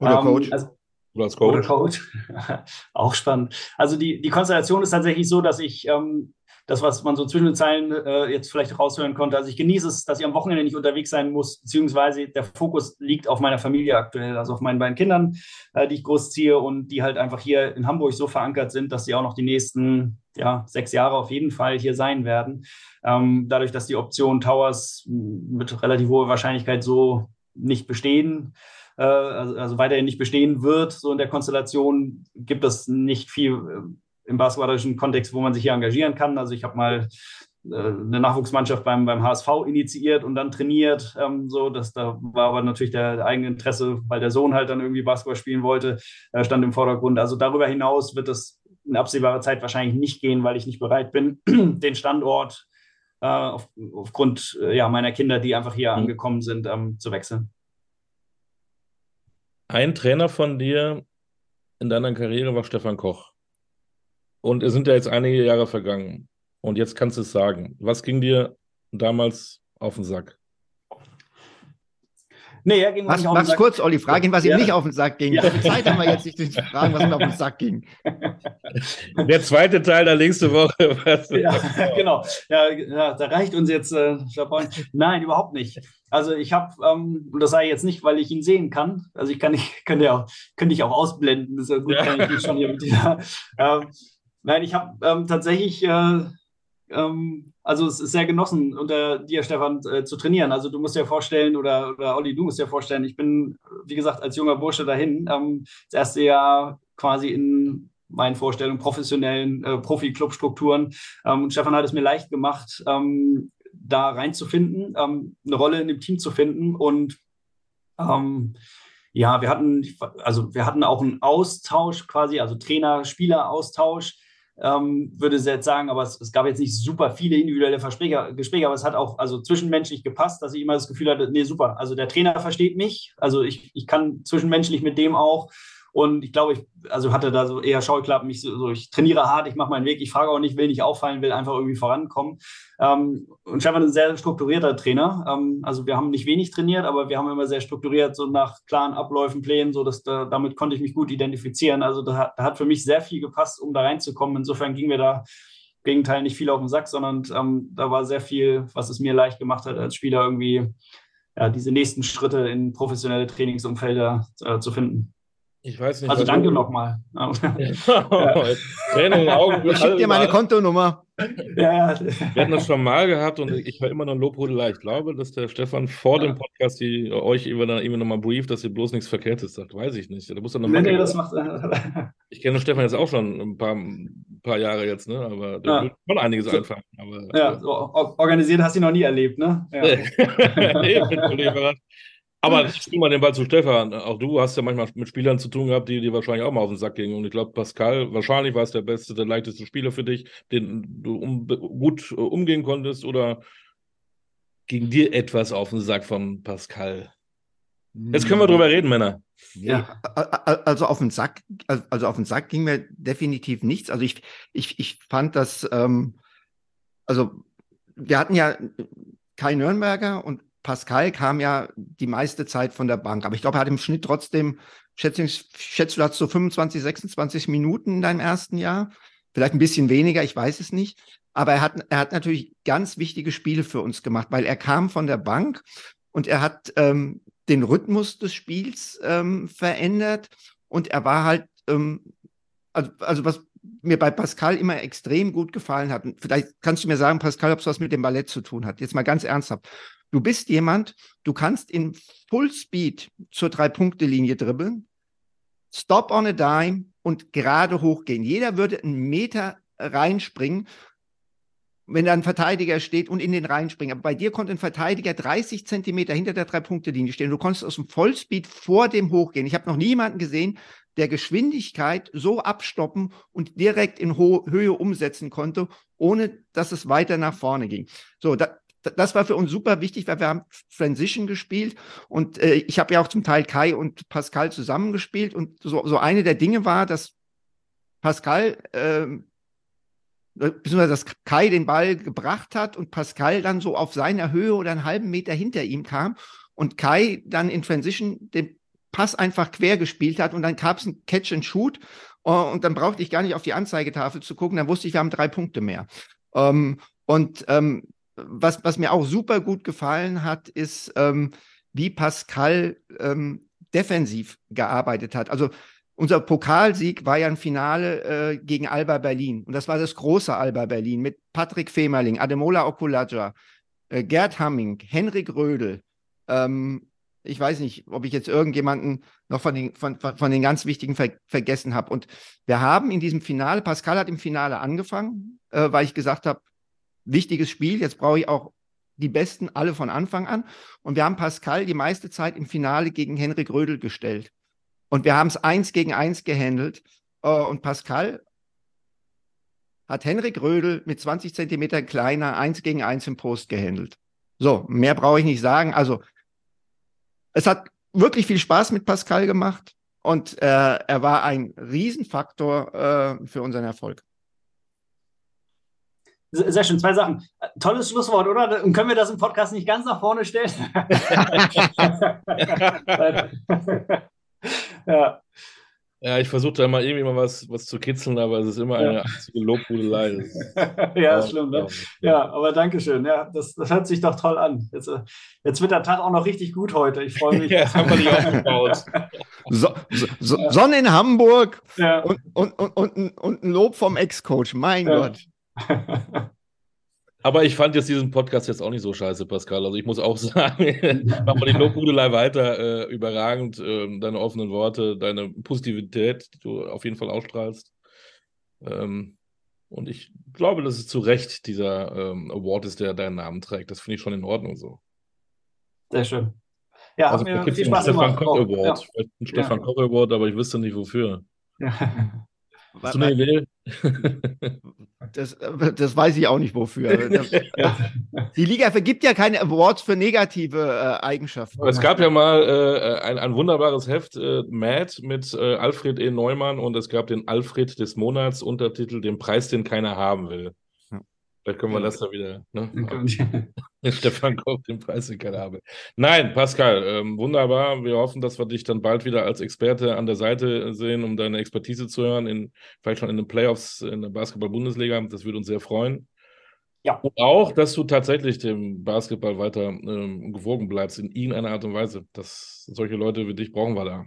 Oder ähm, Coach? Also, oder als Coach. Oder Coach. auch spannend. Also die, die Konstellation ist tatsächlich so, dass ich ähm, das, was man so zwischen den Zeilen äh, jetzt vielleicht raushören konnte, also ich genieße es, dass ich am Wochenende nicht unterwegs sein muss, beziehungsweise der Fokus liegt auf meiner Familie aktuell, also auf meinen beiden Kindern, äh, die ich großziehe und die halt einfach hier in Hamburg so verankert sind, dass sie auch noch die nächsten ja, sechs Jahre auf jeden Fall hier sein werden. Ähm, dadurch, dass die Option Towers mit relativ hoher Wahrscheinlichkeit so nicht bestehen, äh, also, also, weiterhin nicht bestehen wird, so in der Konstellation, gibt es nicht viel äh, im basketballischen Kontext, wo man sich hier engagieren kann. Also ich habe mal äh, eine Nachwuchsmannschaft beim, beim HSV initiiert und dann trainiert. Ähm, so, das, da war aber natürlich der eigene Interesse, weil der Sohn halt dann irgendwie Basketball spielen wollte, äh, stand im Vordergrund. Also darüber hinaus wird es in absehbarer Zeit wahrscheinlich nicht gehen, weil ich nicht bereit bin, den Standort äh, auf, aufgrund ja, meiner Kinder, die einfach hier mhm. angekommen sind, ähm, zu wechseln. Ein Trainer von dir in deiner Karriere war Stefan Koch. Und es sind ja jetzt einige Jahre vergangen. Und jetzt kannst du es sagen. Was ging dir damals auf den Sack? Nee, er ging was, nicht auf den Sack. kurz, Olli, frag ihn, was ja. ihm nicht auf den Sack ging. Ja. Zeit haben wir jetzt, sich zu fragen, was ihm auf den Sack ging? Der zweite Teil der nächste Woche. ja, genau. Ja, ja, da reicht uns jetzt äh, Nein, überhaupt nicht. Also ich habe, ähm, und das sage ich jetzt nicht, weil ich ihn sehen kann. Also ich kann nicht, könnte ja, könnte ich auch ausblenden. Das ist ja gut, ja. kann ich schon hier mit dieser. Ähm, nein, ich habe ähm, tatsächlich äh, ähm, also es ist sehr genossen, unter dir, Stefan, äh, zu trainieren. Also du musst dir vorstellen, oder, oder Olli, du musst dir vorstellen, ich bin, wie gesagt, als junger Bursche dahin, ähm, das erste Jahr quasi in meinen Vorstellungen professionellen äh, Profi-Club-Strukturen. Ähm, und Stefan hat es mir leicht gemacht, ähm, da reinzufinden, ähm, eine Rolle in dem Team zu finden und ähm, Ja, wir hatten, also wir hatten auch einen Austausch quasi, also Trainer-Spieler-Austausch ähm, würde jetzt sagen, aber es, es, gab jetzt nicht super viele individuelle Versprecher, Gespräche, aber es hat auch also zwischenmenschlich gepasst, dass ich immer das Gefühl hatte, nee, super, also der Trainer versteht mich, also ich, ich kann zwischenmenschlich mit dem auch und ich glaube, ich also hatte da so eher Scheuklappen. Ich, so, ich trainiere hart, ich mache meinen Weg, ich frage auch nicht, will nicht auffallen, will einfach irgendwie vorankommen. Ähm, und Stefan ist ein sehr strukturierter Trainer. Ähm, also wir haben nicht wenig trainiert, aber wir haben immer sehr strukturiert, so nach klaren Abläufen, Plänen, so dass da, damit konnte ich mich gut identifizieren. Also da, da, hat für mich sehr viel gepasst, um da reinzukommen. Insofern ging mir da Gegenteil nicht viel auf den Sack, sondern ähm, da war sehr viel, was es mir leicht gemacht hat, als Spieler irgendwie ja, diese nächsten Schritte in professionelle Trainingsumfelder äh, zu finden. Ich weiß nicht. Also danke nochmal. Tränen in den Augen. Ich schicke dir meine Kontonummer. Ja, ja. Wir hatten das schon mal gehabt und ich war immer noch ein Lobhudelei. Ich glaube, dass der Stefan vor dem Podcast die, euch immer, immer noch mal brieft, dass ihr bloß nichts Verkehrtes sagt. Weiß ich nicht. Da muss er noch nee, nee, das macht, ich kenne Stefan jetzt auch schon ein paar, ein paar Jahre jetzt, ne? aber der ja. wird schon einiges so, einfallen. Aber, ja, so, organisiert hast du noch nie erlebt, ne? Ja. nee, aber ich spiele mal den Ball zu Stefan. Auch du hast ja manchmal mit Spielern zu tun gehabt, die dir wahrscheinlich auch mal auf den Sack gingen. Und ich glaube, Pascal, wahrscheinlich war es der beste, der leichteste Spieler für dich, den du um, gut uh, umgehen konntest. Oder ging dir etwas auf den Sack von Pascal? Jetzt können wir drüber reden, Männer. Ja, also auf den Sack, also auf den Sack ging mir definitiv nichts. Also ich, ich, ich fand das, ähm, also wir hatten ja Kai Nürnberger und Pascal kam ja die meiste Zeit von der Bank, aber ich glaube, er hat im Schnitt trotzdem, schätze, schätze du hast so 25, 26 Minuten in deinem ersten Jahr, vielleicht ein bisschen weniger, ich weiß es nicht. Aber er hat, er hat natürlich ganz wichtige Spiele für uns gemacht, weil er kam von der Bank und er hat ähm, den Rhythmus des Spiels ähm, verändert und er war halt, ähm, also, also was mir bei Pascal immer extrem gut gefallen hat. Und vielleicht kannst du mir sagen, Pascal, ob es was mit dem Ballett zu tun hat. Jetzt mal ganz ernsthaft. Du bist jemand, du kannst in Full Speed zur Drei-Punkte-Linie dribbeln, Stop on a Dime und gerade hochgehen. Jeder würde einen Meter reinspringen, wenn da ein Verteidiger steht und in den reinspringen. Aber bei dir konnte ein Verteidiger 30 Zentimeter hinter der Drei-Punkte-Linie stehen. Du konntest aus dem Vollspeed vor dem hochgehen. Ich habe noch nie jemanden gesehen, der Geschwindigkeit so abstoppen und direkt in Ho Höhe umsetzen konnte, ohne dass es weiter nach vorne ging. So, da, das war für uns super wichtig, weil wir haben Transition gespielt und äh, ich habe ja auch zum Teil Kai und Pascal zusammengespielt und so, so eine der Dinge war, dass Pascal, äh, beziehungsweise dass Kai den Ball gebracht hat und Pascal dann so auf seiner Höhe oder einen halben Meter hinter ihm kam und Kai dann in Transition den Pass einfach quer gespielt hat und dann gab es ein Catch and Shoot uh, und dann brauchte ich gar nicht auf die Anzeigetafel zu gucken, dann wusste ich, wir haben drei Punkte mehr. Ähm, und ähm, was, was mir auch super gut gefallen hat, ist, ähm, wie Pascal ähm, defensiv gearbeitet hat. Also unser Pokalsieg war ja ein Finale äh, gegen Alba Berlin. Und das war das große Alba Berlin mit Patrick Femerling, Ademola Okulaja, äh, Gerd Hamming, Henrik Rödel. Ähm, ich weiß nicht, ob ich jetzt irgendjemanden noch von den, von, von den ganz wichtigen ver vergessen habe. Und wir haben in diesem Finale, Pascal hat im Finale angefangen, äh, weil ich gesagt habe, wichtiges Spiel. Jetzt brauche ich auch die Besten alle von Anfang an. Und wir haben Pascal die meiste Zeit im Finale gegen Henrik Rödel gestellt. Und wir haben es eins gegen eins gehandelt. Äh, und Pascal hat Henrik Rödel mit 20 Zentimetern kleiner eins gegen eins im Post gehandelt. So, mehr brauche ich nicht sagen. Also, es hat wirklich viel Spaß mit Pascal gemacht und äh, er war ein Riesenfaktor äh, für unseren Erfolg. Sehr schön, zwei Sachen. Tolles Schlusswort, oder? Und können wir das im Podcast nicht ganz nach vorne stellen? ja. Ja, ich versuche da mal irgendwie mal was, was zu kitzeln, aber es ist immer eine einzige Lobhudelei. ja, ist schlimm, ne? Ja, aber danke schön. Ja, das, das hört sich doch toll an. Jetzt, äh, jetzt wird der Tag auch noch richtig gut heute. Ich freue mich. ja, haben wir nicht aufgebaut. So, so, ja. Sonne in Hamburg ja. und, und, und, und, und ein Lob vom Ex-Coach. Mein Gott. Aber ich fand jetzt diesen Podcast jetzt auch nicht so scheiße, Pascal. Also ich muss auch sagen, mach mal die Lobhudelei weiter. Äh, überragend. Äh, deine offenen Worte, deine Positivität, die du auf jeden Fall ausstrahlst. Ähm, und ich glaube, dass es zu Recht dieser ähm, Award ist, der deinen Namen trägt. Das finde ich schon in Ordnung so. Sehr schön. Ja, also, hat mir viel Spaß Stefan gemacht. Koch Award. Ja. Ein Stefan ja. Koch Award, aber ich wüsste nicht wofür. Ja. Hast du eine Idee? Das, das weiß ich auch nicht wofür. Die Liga vergibt ja keine Awards für negative äh, Eigenschaften. Es gab ja mal äh, ein, ein, wunderbares Heft, äh, Mad, mit äh, Alfred E. Neumann und es gab den Alfred des Monats Untertitel, den Preis, den keiner haben will. Vielleicht können wir das da wieder. Ne? Stefan Koch, den Preis, keiner habe. Nein, Pascal, ähm, wunderbar. Wir hoffen, dass wir dich dann bald wieder als Experte an der Seite sehen, um deine Expertise zu hören, in, vielleicht schon in den Playoffs in der Basketball-Bundesliga. Das würde uns sehr freuen. Ja. Und auch, dass du tatsächlich dem Basketball weiter ähm, gewogen bleibst, in irgendeiner Art und Weise. Dass solche Leute wie dich brauchen wir da.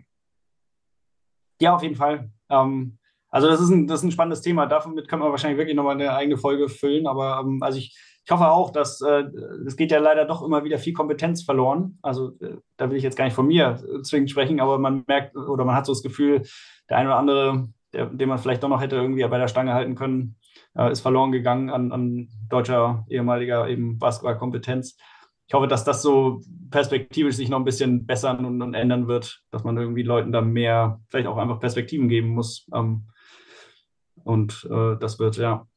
Ja, auf jeden Fall. Ähm, also das ist, ein, das ist ein spannendes Thema. Damit können wir wahrscheinlich wirklich nochmal eine eigene Folge füllen. Aber ähm, also ich, ich hoffe auch, dass äh, es geht ja leider doch immer wieder viel Kompetenz verloren. Also äh, da will ich jetzt gar nicht von mir zwingend sprechen, aber man merkt oder man hat so das Gefühl, der eine oder andere, der, den man vielleicht doch noch hätte irgendwie bei der Stange halten können, äh, ist verloren gegangen an, an deutscher ehemaliger eben Basketballkompetenz. Ich hoffe, dass das so perspektivisch sich noch ein bisschen bessern und, und, ändern wird, dass man irgendwie Leuten da mehr, vielleicht auch einfach Perspektiven geben muss. Ähm, und äh, das wird, ja,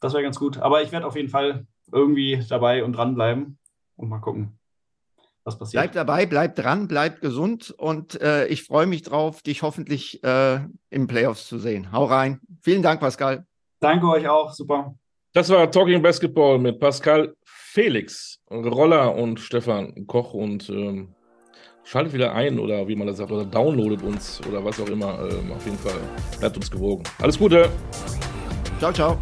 das wäre ganz gut. Aber ich werde auf jeden Fall irgendwie dabei und dranbleiben und mal gucken, was passiert. Bleib dabei, bleib dran, bleib gesund und äh, ich freue mich drauf, dich hoffentlich äh, im Playoffs zu sehen. Hau rein. Vielen Dank, Pascal. Danke euch auch. Super. Das war Talking Basketball mit Pascal Felix, Roller und Stefan Koch und ähm, Schaltet wieder ein oder wie man das sagt, oder downloadet uns oder was auch immer. Ähm, auf jeden Fall bleibt uns gewogen. Alles Gute. Ciao, ciao.